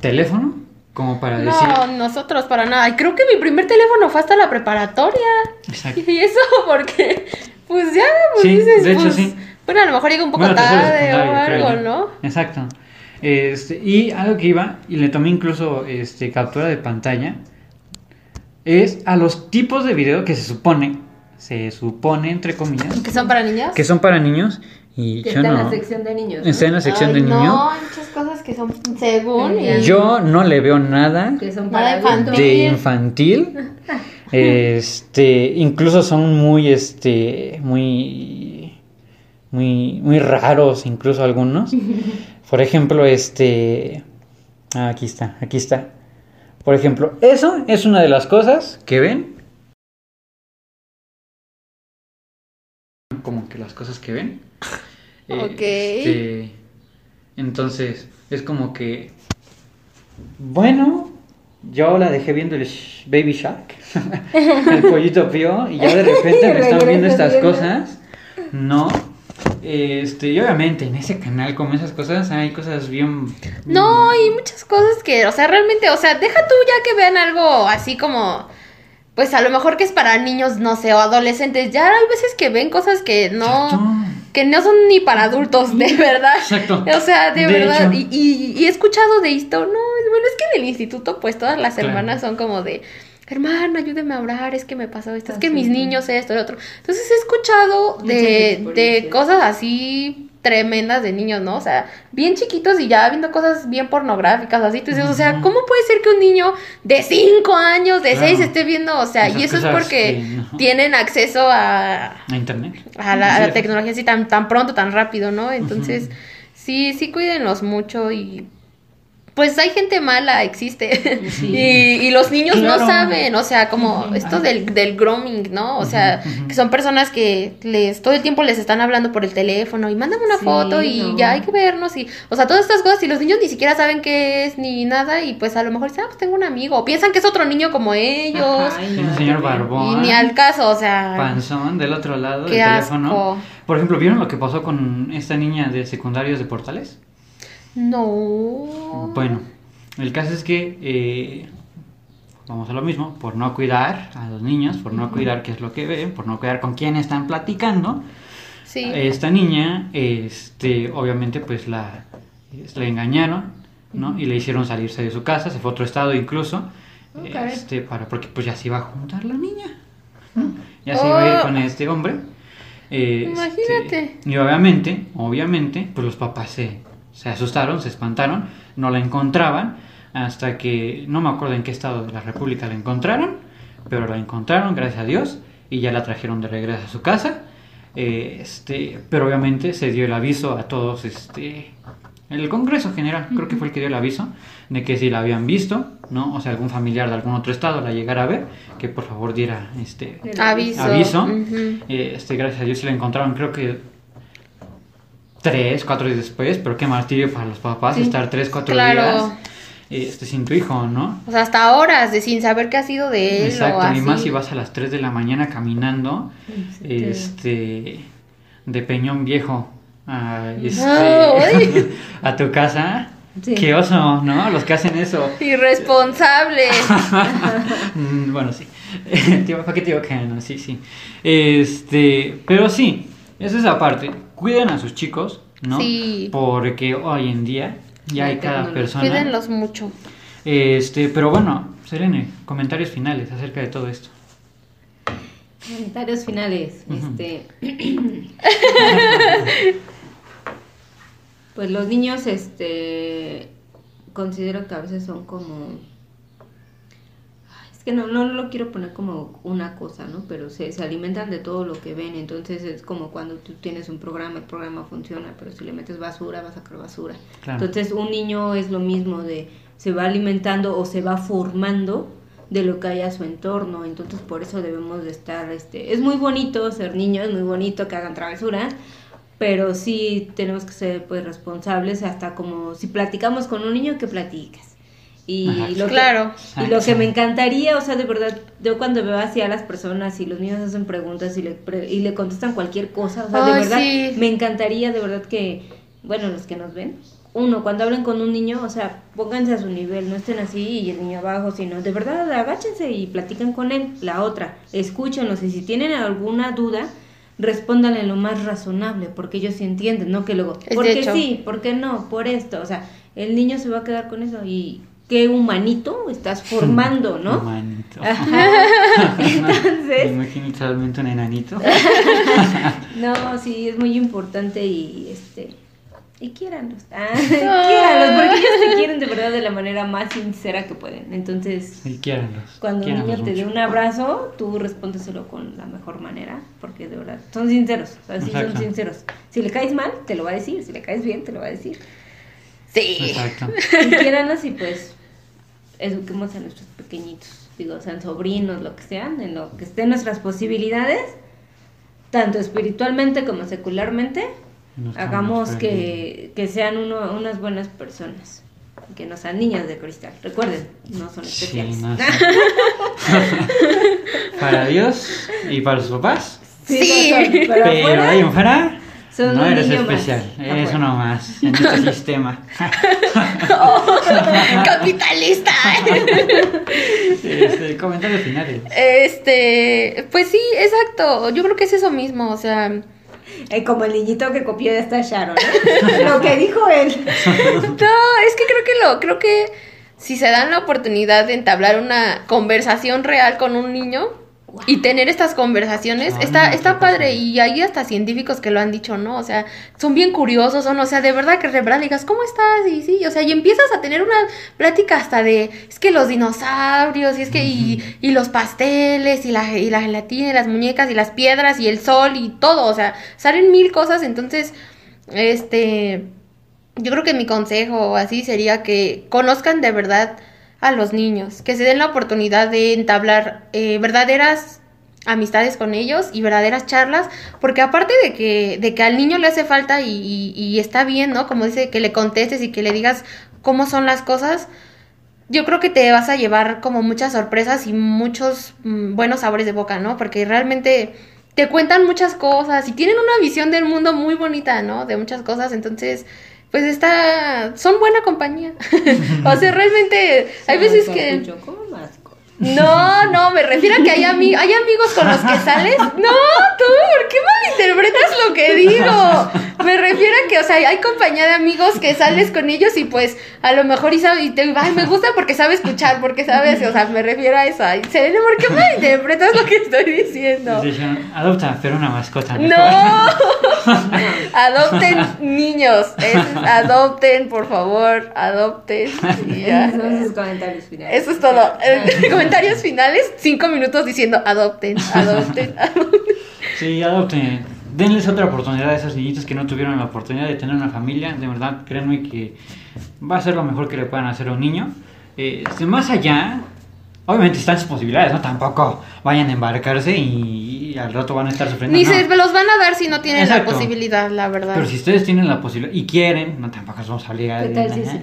teléfono como para decir. No, nosotros para nada. Y creo que mi primer teléfono fue hasta la preparatoria. Exacto. *laughs* Y eso porque, pues ya, pues Sí, dices, de hecho, pues, sí. Bueno, a lo mejor llega un poco Bueno, tarde o creo algo. ¿no? Exacto. Este, y algo que iba, y le tomé incluso este, captura de pantalla, es a los tipos de video que se supone, se supone entre comillas, ¿Que son para niños? que son para niños. Y Que yo está en no. la sección de niños. ¿no? Está en la sección Ay, de niños. No, hay muchas cosas que son según. y- Yo no le veo nada Que son Nada para adultos. de infantil. *laughs* Este, incluso son muy, este, muy, muy, muy raros, incluso algunos. *laughs* Por ejemplo, este, ah, aquí está, aquí está. Por ejemplo, eso es una de las cosas que ven. Como que las cosas que ven. *laughs* Ok. Este, entonces, es como que, bueno, yo la dejé viendo el Baby Shark, *laughs* el pollito pío, y ya de repente *laughs* me están viendo estas viendo. cosas. No. Este, y obviamente en ese canal, como esas cosas, hay cosas bien. No, y muchas cosas que, o sea, realmente, o sea, deja tú ya que vean algo así como, pues a lo mejor que es para niños, no sé, o adolescentes. Ya hay veces que ven cosas que no, Exacto. que no son ni para adultos, de *laughs* verdad. Exacto. O sea, de, De verdad. Y, y- y he escuchado de esto, no, bueno, es que en el instituto, pues todas las Claro. hermanas son como de, hermana, ayúdeme a orar, es que me pasó esto, es que mis niños esto, el otro. Entonces he escuchado de, de cosas así tremendas de niños, ¿no? O sea, bien chiquitos y ya viendo cosas bien pornográficas, así. Tú dices, o sea. ¿cómo puede ser que un niño de 5 años, de Claro. 6 esté viendo? O sea, Esas y eso es porque no. tienen acceso a, A internet. a la, a la Sí. tecnología así tan, tan pronto, tan rápido, ¿no? Entonces, sí, sí cuídenlos mucho y pues hay gente mala, existe. Sí. *laughs* y, y los niños Claro. no saben, o sea, como esto del, del grooming, ¿no? O sea, que son personas que les todo el tiempo les están hablando por el teléfono y mándame una Sí, foto y no. ya hay que vernos y, o sea, todas estas cosas y los niños ni siquiera saben qué es ni nada y pues a lo mejor dicen, ah, pues tengo un amigo, o piensan que es otro niño como ellos Ajá, y que señor barbón. y ni al caso, o sea, Panzón del otro lado qué del teléfono. asco. Por ejemplo, ¿vieron lo que pasó con esta niña de secundarios de Portales? No. Bueno, el caso es que eh, vamos a lo mismo, por no cuidar a los niños, por no cuidar qué es lo que ven, por no cuidar con quién están platicando, Sí. esta niña, este, obviamente, pues la, la engañaron, ¿no? Y le hicieron salirse de su casa, se fue a otro estado incluso, Ok. este, para, porque pues ya se iba a juntar la niña, ¿no? Ya se iba a ir Oh. con este hombre. este, Imagínate. y obviamente, obviamente, pues los papás se, se asustaron, se espantaron, no la encontraban, hasta que, no me acuerdo en qué estado de la República la encontraron, pero la encontraron, gracias a Dios, y ya la trajeron de regreso a su casa. eh, este, pero obviamente se dio el aviso a todos, este, el Congreso General, creo que fue el que dio el aviso de que si la habían visto, ¿no? O sea, algún familiar de algún otro estado la llegara a ver, que por favor diera, este, Aviso. aviso. Eh, este, gracias a Dios se la encontraron, creo que tres, cuatro días después, pero qué martirio para los papás Sí. estar tres, cuatro Claro. días este, sin tu hijo, ¿no? O sea, hasta horas de sin saber qué ha sido de él Exacto, o así. y más si vas a las 3 de la mañana caminando Este- este, de Peñón Viejo a, este, *laughs* a tu casa. Sí. Qué oso, ¿no? Los que hacen eso. Irresponsable. *laughs* Mm, bueno, sí. *laughs* ¿Para qué te digo que no? Sí, sí. Este, pero sí, esa es la parte. Cuiden a sus chicos, ¿no? Sí. Porque hoy en día ya hay cada persona. Cuídenlos mucho. Este, pero bueno, Selene, comentarios finales acerca de todo esto. Comentarios finales. Este. pues los niños, este. Considero que a veces son como. Que no, no lo quiero poner como una cosa, ¿no? Pero se, se alimentan de todo lo que ven. Entonces es como cuando tú tienes un programa, el programa funciona, pero si le metes basura, vas a sacar basura. Claro. Entonces un niño es lo mismo de se va alimentando o se va formando de lo que hay a su entorno, entonces por eso debemos de estar, este, es muy bonito ser niño, es muy bonito que hagan travesuras, pero sí tenemos que ser pues responsables hasta como si platicamos con un niño que platiques. Y Ajá. lo que- Claro. y lo que me encantaría, o sea, de verdad, yo cuando veo así a las personas y los niños hacen preguntas y le, pre- y le contestan cualquier cosa, o sea, de verdad, sí. me encantaría de verdad que, bueno, los que nos ven, uno, cuando hablen con un niño, o sea, pónganse a su nivel, no estén así y el niño abajo, sino de verdad, agáchense y platican con él. La otra, escúchenlos y si tienen alguna duda, respóndanle lo más razonable, porque ellos sí entienden, no que luego, porque hecho. sí, ¿por qué no? Por esto, o sea, el niño se va a quedar con eso y qué humanito estás formando, ¿no? Humanito. Ajá. *laughs* Entonces, imagino totalmente un enanito. *laughs* no, sí, es muy importante y este y quiéranlos. Ah, *laughs* quiéranlos, porque ellos te quieren de verdad de la manera más sincera que pueden. Entonces, Y quiéranlos. cuando un niño te dé un abrazo, tú respóndeselo con la mejor manera, porque de verdad son sinceros, así son Exacto. sinceros. Si le caes mal, te lo va a decir, si le caes bien, te lo va a decir. Sí. Exacto. Y quiéranlos y pues eduquemos a nuestros pequeñitos, digo, sean sobrinos, lo que sean, en lo que estén nuestras posibilidades, tanto espiritualmente como secularmente, hagamos que, que sean uno- unas buenas personas, que no sean niñas de cristal. Recuerden, no son Sí, especiales. no *laughs* *laughs* para Dios y para sus papás. Sí. pero, Pero, afuera, ahí en fuera, son no un eres niño más. especial. Eres uno más *laughs* en este sistema. Capitalista. Este, comentarios finales. Este, pues sí, exacto. Yo creo que es eso mismo, o sea, Eh, como el niñito que copió de esta Sharon, ¿no? lo que dijo él. *laughs* no, es que creo que lo, creo que si se dan la oportunidad de entablar una conversación real con un niño y tener estas conversaciones, No, está, está padre. cosa. Y hay hasta científicos que lo han dicho, ¿no? O sea, son bien curiosos, son, o sea, de verdad que de verdad digas, ¿cómo estás? Y sí, o sea, y empiezas a tener una plática hasta de, es que los dinosaurios, y es que, y, y los pasteles, y la, y la gelatina, y las muñecas, y las piedras, y el sol, y todo, o sea, salen mil cosas, entonces, este, yo creo que mi consejo así sería que conozcan de verdad a los niños, que se den la oportunidad de entablar eh, verdaderas amistades con ellos y verdaderas charlas, porque aparte de que, de que al niño le hace falta y, está bien, ¿no? Como dice, que le contestes y que le digas cómo son las cosas, yo creo que te vas a llevar como muchas sorpresas y muchos mm, buenos sabores de boca, ¿no? Porque realmente te cuentan muchas cosas y tienen una visión del mundo muy bonita, ¿no? De muchas cosas, entonces, pues está, son buena compañía. *laughs* o sea, realmente hay veces que... No, no, me refiero a que hay, ami- hay amigos con los que sales. No, tú, ¿por qué malinterpretas lo que digo? Me refiero a que, o sea, hay compañía de amigos que sales con ellos y pues a lo mejor y, sabe, y te ay, me gusta porque sabe escuchar, porque sabe, o sea, me refiero a eso. Ay, Selene, ¿por qué malinterpretas lo que estoy diciendo? Dijeron, adopta, pero una mascota. mejor". No, adopten niños, Es- adopten, por favor, adopten. y ya. Esos son sus comentarios finales. Eso es todo. *laughs* Eh, comentarios finales, cinco minutos diciendo adopten, adopten, *laughs* adopten. Sí, adopten. Denles otra oportunidad a esos niñitos que no tuvieron la oportunidad de tener una familia. De verdad, créanme que va a ser lo mejor que le puedan hacer a un niño. Eh, este, más allá, obviamente están sus posibilidades, ¿no? Tampoco vayan a embarcarse y, y al rato van a estar sufriendo. Ni no. se los van a dar si no tienen Exacto. la posibilidad, la verdad. Pero si ustedes tienen la posibilidad y quieren, no tampoco a obligar. ¿Qué de- tal si sí?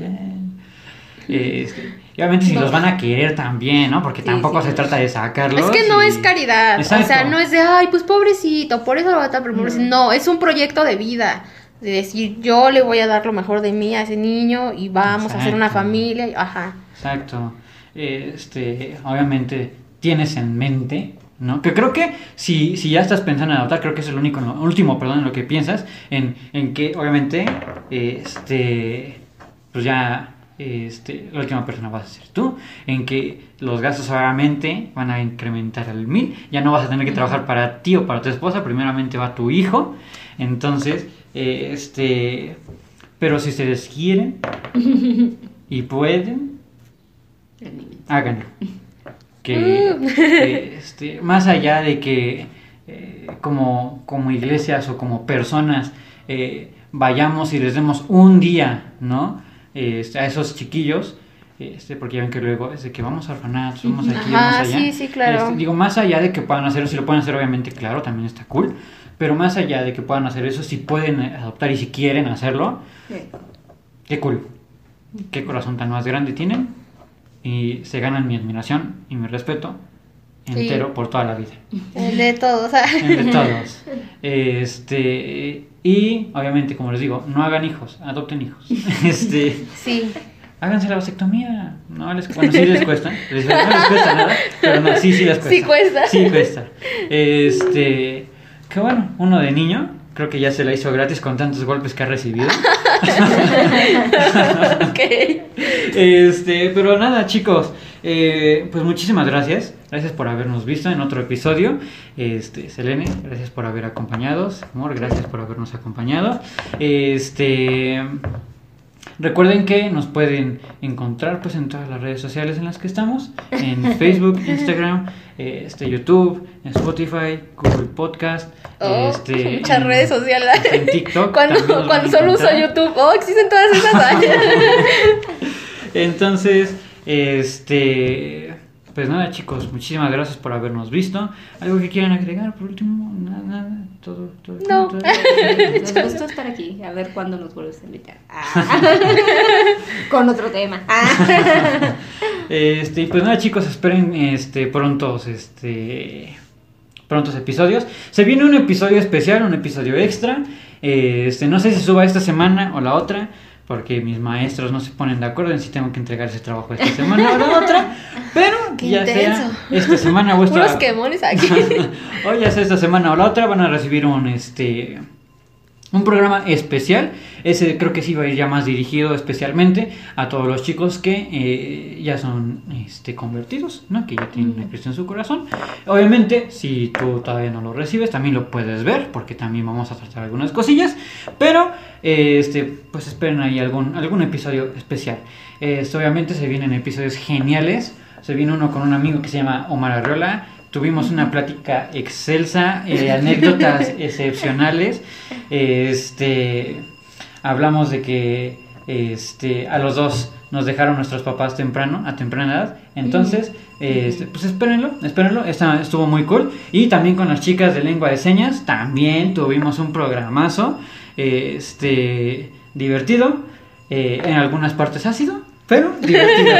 Este, y obviamente si los van a querer también, ¿no? Porque tampoco sí. se trata de sacarlos. es que no y- es caridad. O sea, Exacto. no es de, ay, pues pobrecito, por eso lo va a estar pobrecito. No, es un proyecto de vida. De decir, yo le voy a dar lo mejor de mí a ese niño y vamos a hacer una Exacto. familia. Ajá. Exacto. Este, obviamente tienes en mente, ¿no? Que creo que si, si ya estás pensando en adoptar, creo que es el único, lo- último, perdón, en lo que piensas, en, en que obviamente, este, pues ya, este, la última persona vas a ser tú, en que los gastos obviamente van a incrementar al mil, ya no vas a tener que trabajar para ti o para tu esposa, primeramente va tu hijo, entonces, eh, este, pero si ustedes quieren y pueden, *laughs* háganlo. Que eh, este, más allá de que eh, como, como iglesias o como personas eh, vayamos y les demos un día, ¿no? Este, a esos chiquillos, este, porque ya ven que luego es de que vamos a orfanatos, vamos aquí, Ajá, vamos allá. sí, sí, claro. Este, digo, más allá de que puedan hacerlo, si lo pueden hacer obviamente, claro, también está cool, pero más allá de que puedan hacer eso, si pueden eh, adoptar y si quieren hacerlo, Sí. Qué cool. Qué corazón tan más grande tienen. Y se ganan mi admiración y mi respeto entero por toda la vida. El de todos. o sea. Entre todos. Este, y obviamente, como les digo, no hagan hijos, adopten hijos. *laughs* Este, Sí. háganse la vasectomía. No les, bueno, sí les cuesta. *laughs* Les- no les cuesta nada, pero no, sí, sí les cuesta. Sí cuesta. Sí cuesta. Este, que bueno, uno de niño, creo que ya se la hizo gratis con tantos golpes que ha recibido. *laughs* *laughs* ok. Este, pero nada, chicos, eh, pues muchísimas gracias. Gracias por habernos visto en otro episodio. Este, Selene, gracias por haber acompañado. Amor, gracias por habernos acompañado. Este, recuerden que nos pueden encontrar pues en todas las redes sociales en las que estamos, en *laughs* Facebook, Instagram, eh, este, YouTube, en Spotify, Google Podcast, Oh, este, *laughs* muchas en- redes sociales. en TikTok. *laughs* Cuando, cuando solo uso. YouTube. Oh, existen todas esas. Entonces, este, pues nada, chicos, muchísimas gracias por habernos visto. ¿Algo que quieran agregar por último? Nada, nada, todo, todo. No. todo. *laughs* Nos gustó estar aquí. A ver cuándo nos vuelves a invitar. Ah. *laughs* Con otro tema. Ah. *laughs* Este, y pues nada, chicos, esperen este prontos este prontos episodios. Se viene un episodio especial, un episodio extra. Este, no sé si suba esta semana o la otra, porque mis maestros no se ponen de acuerdo en si tengo que entregar ese trabajo esta semana o la otra. Pero *laughs* Qué ya sea intenso. esta semana o *laughs* esta Puros quemones aquí. *laughs* o ya sea esta semana o la otra van a recibir un este un programa especial. Ese creo que sí va a ir ya más dirigido especialmente a todos los chicos que eh, ya son este, convertidos, ¿no? que ya tienen a Cristo en su corazón. Obviamente, si tú todavía no lo recibes, también lo puedes ver, porque también vamos a tratar algunas cosillas. Pero, eh, este, pues esperen ahí algún, algún episodio especial. Obviamente se vienen episodios geniales. Se viene uno con un amigo que se llama Omar Arriola. Tuvimos una plática excelsa, eh, *laughs* anécdotas excepcionales. Este, hablamos de que este, a los dos nos dejaron nuestros papás temprano, a temprana edad. Entonces, este, pues espérenlo, espérenlo. Esta, estuvo muy cool. Y también con las chicas de lengua de señas, también tuvimos un programazo este, divertido. eh, en algunas partes ácido, pero divertido.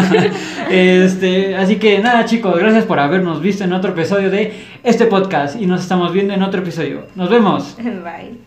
*laughs* este, así que nada, chicos, gracias por habernos visto en otro episodio de este podcast. Y nos estamos viendo en otro episodio. Nos vemos. *laughs* Bye.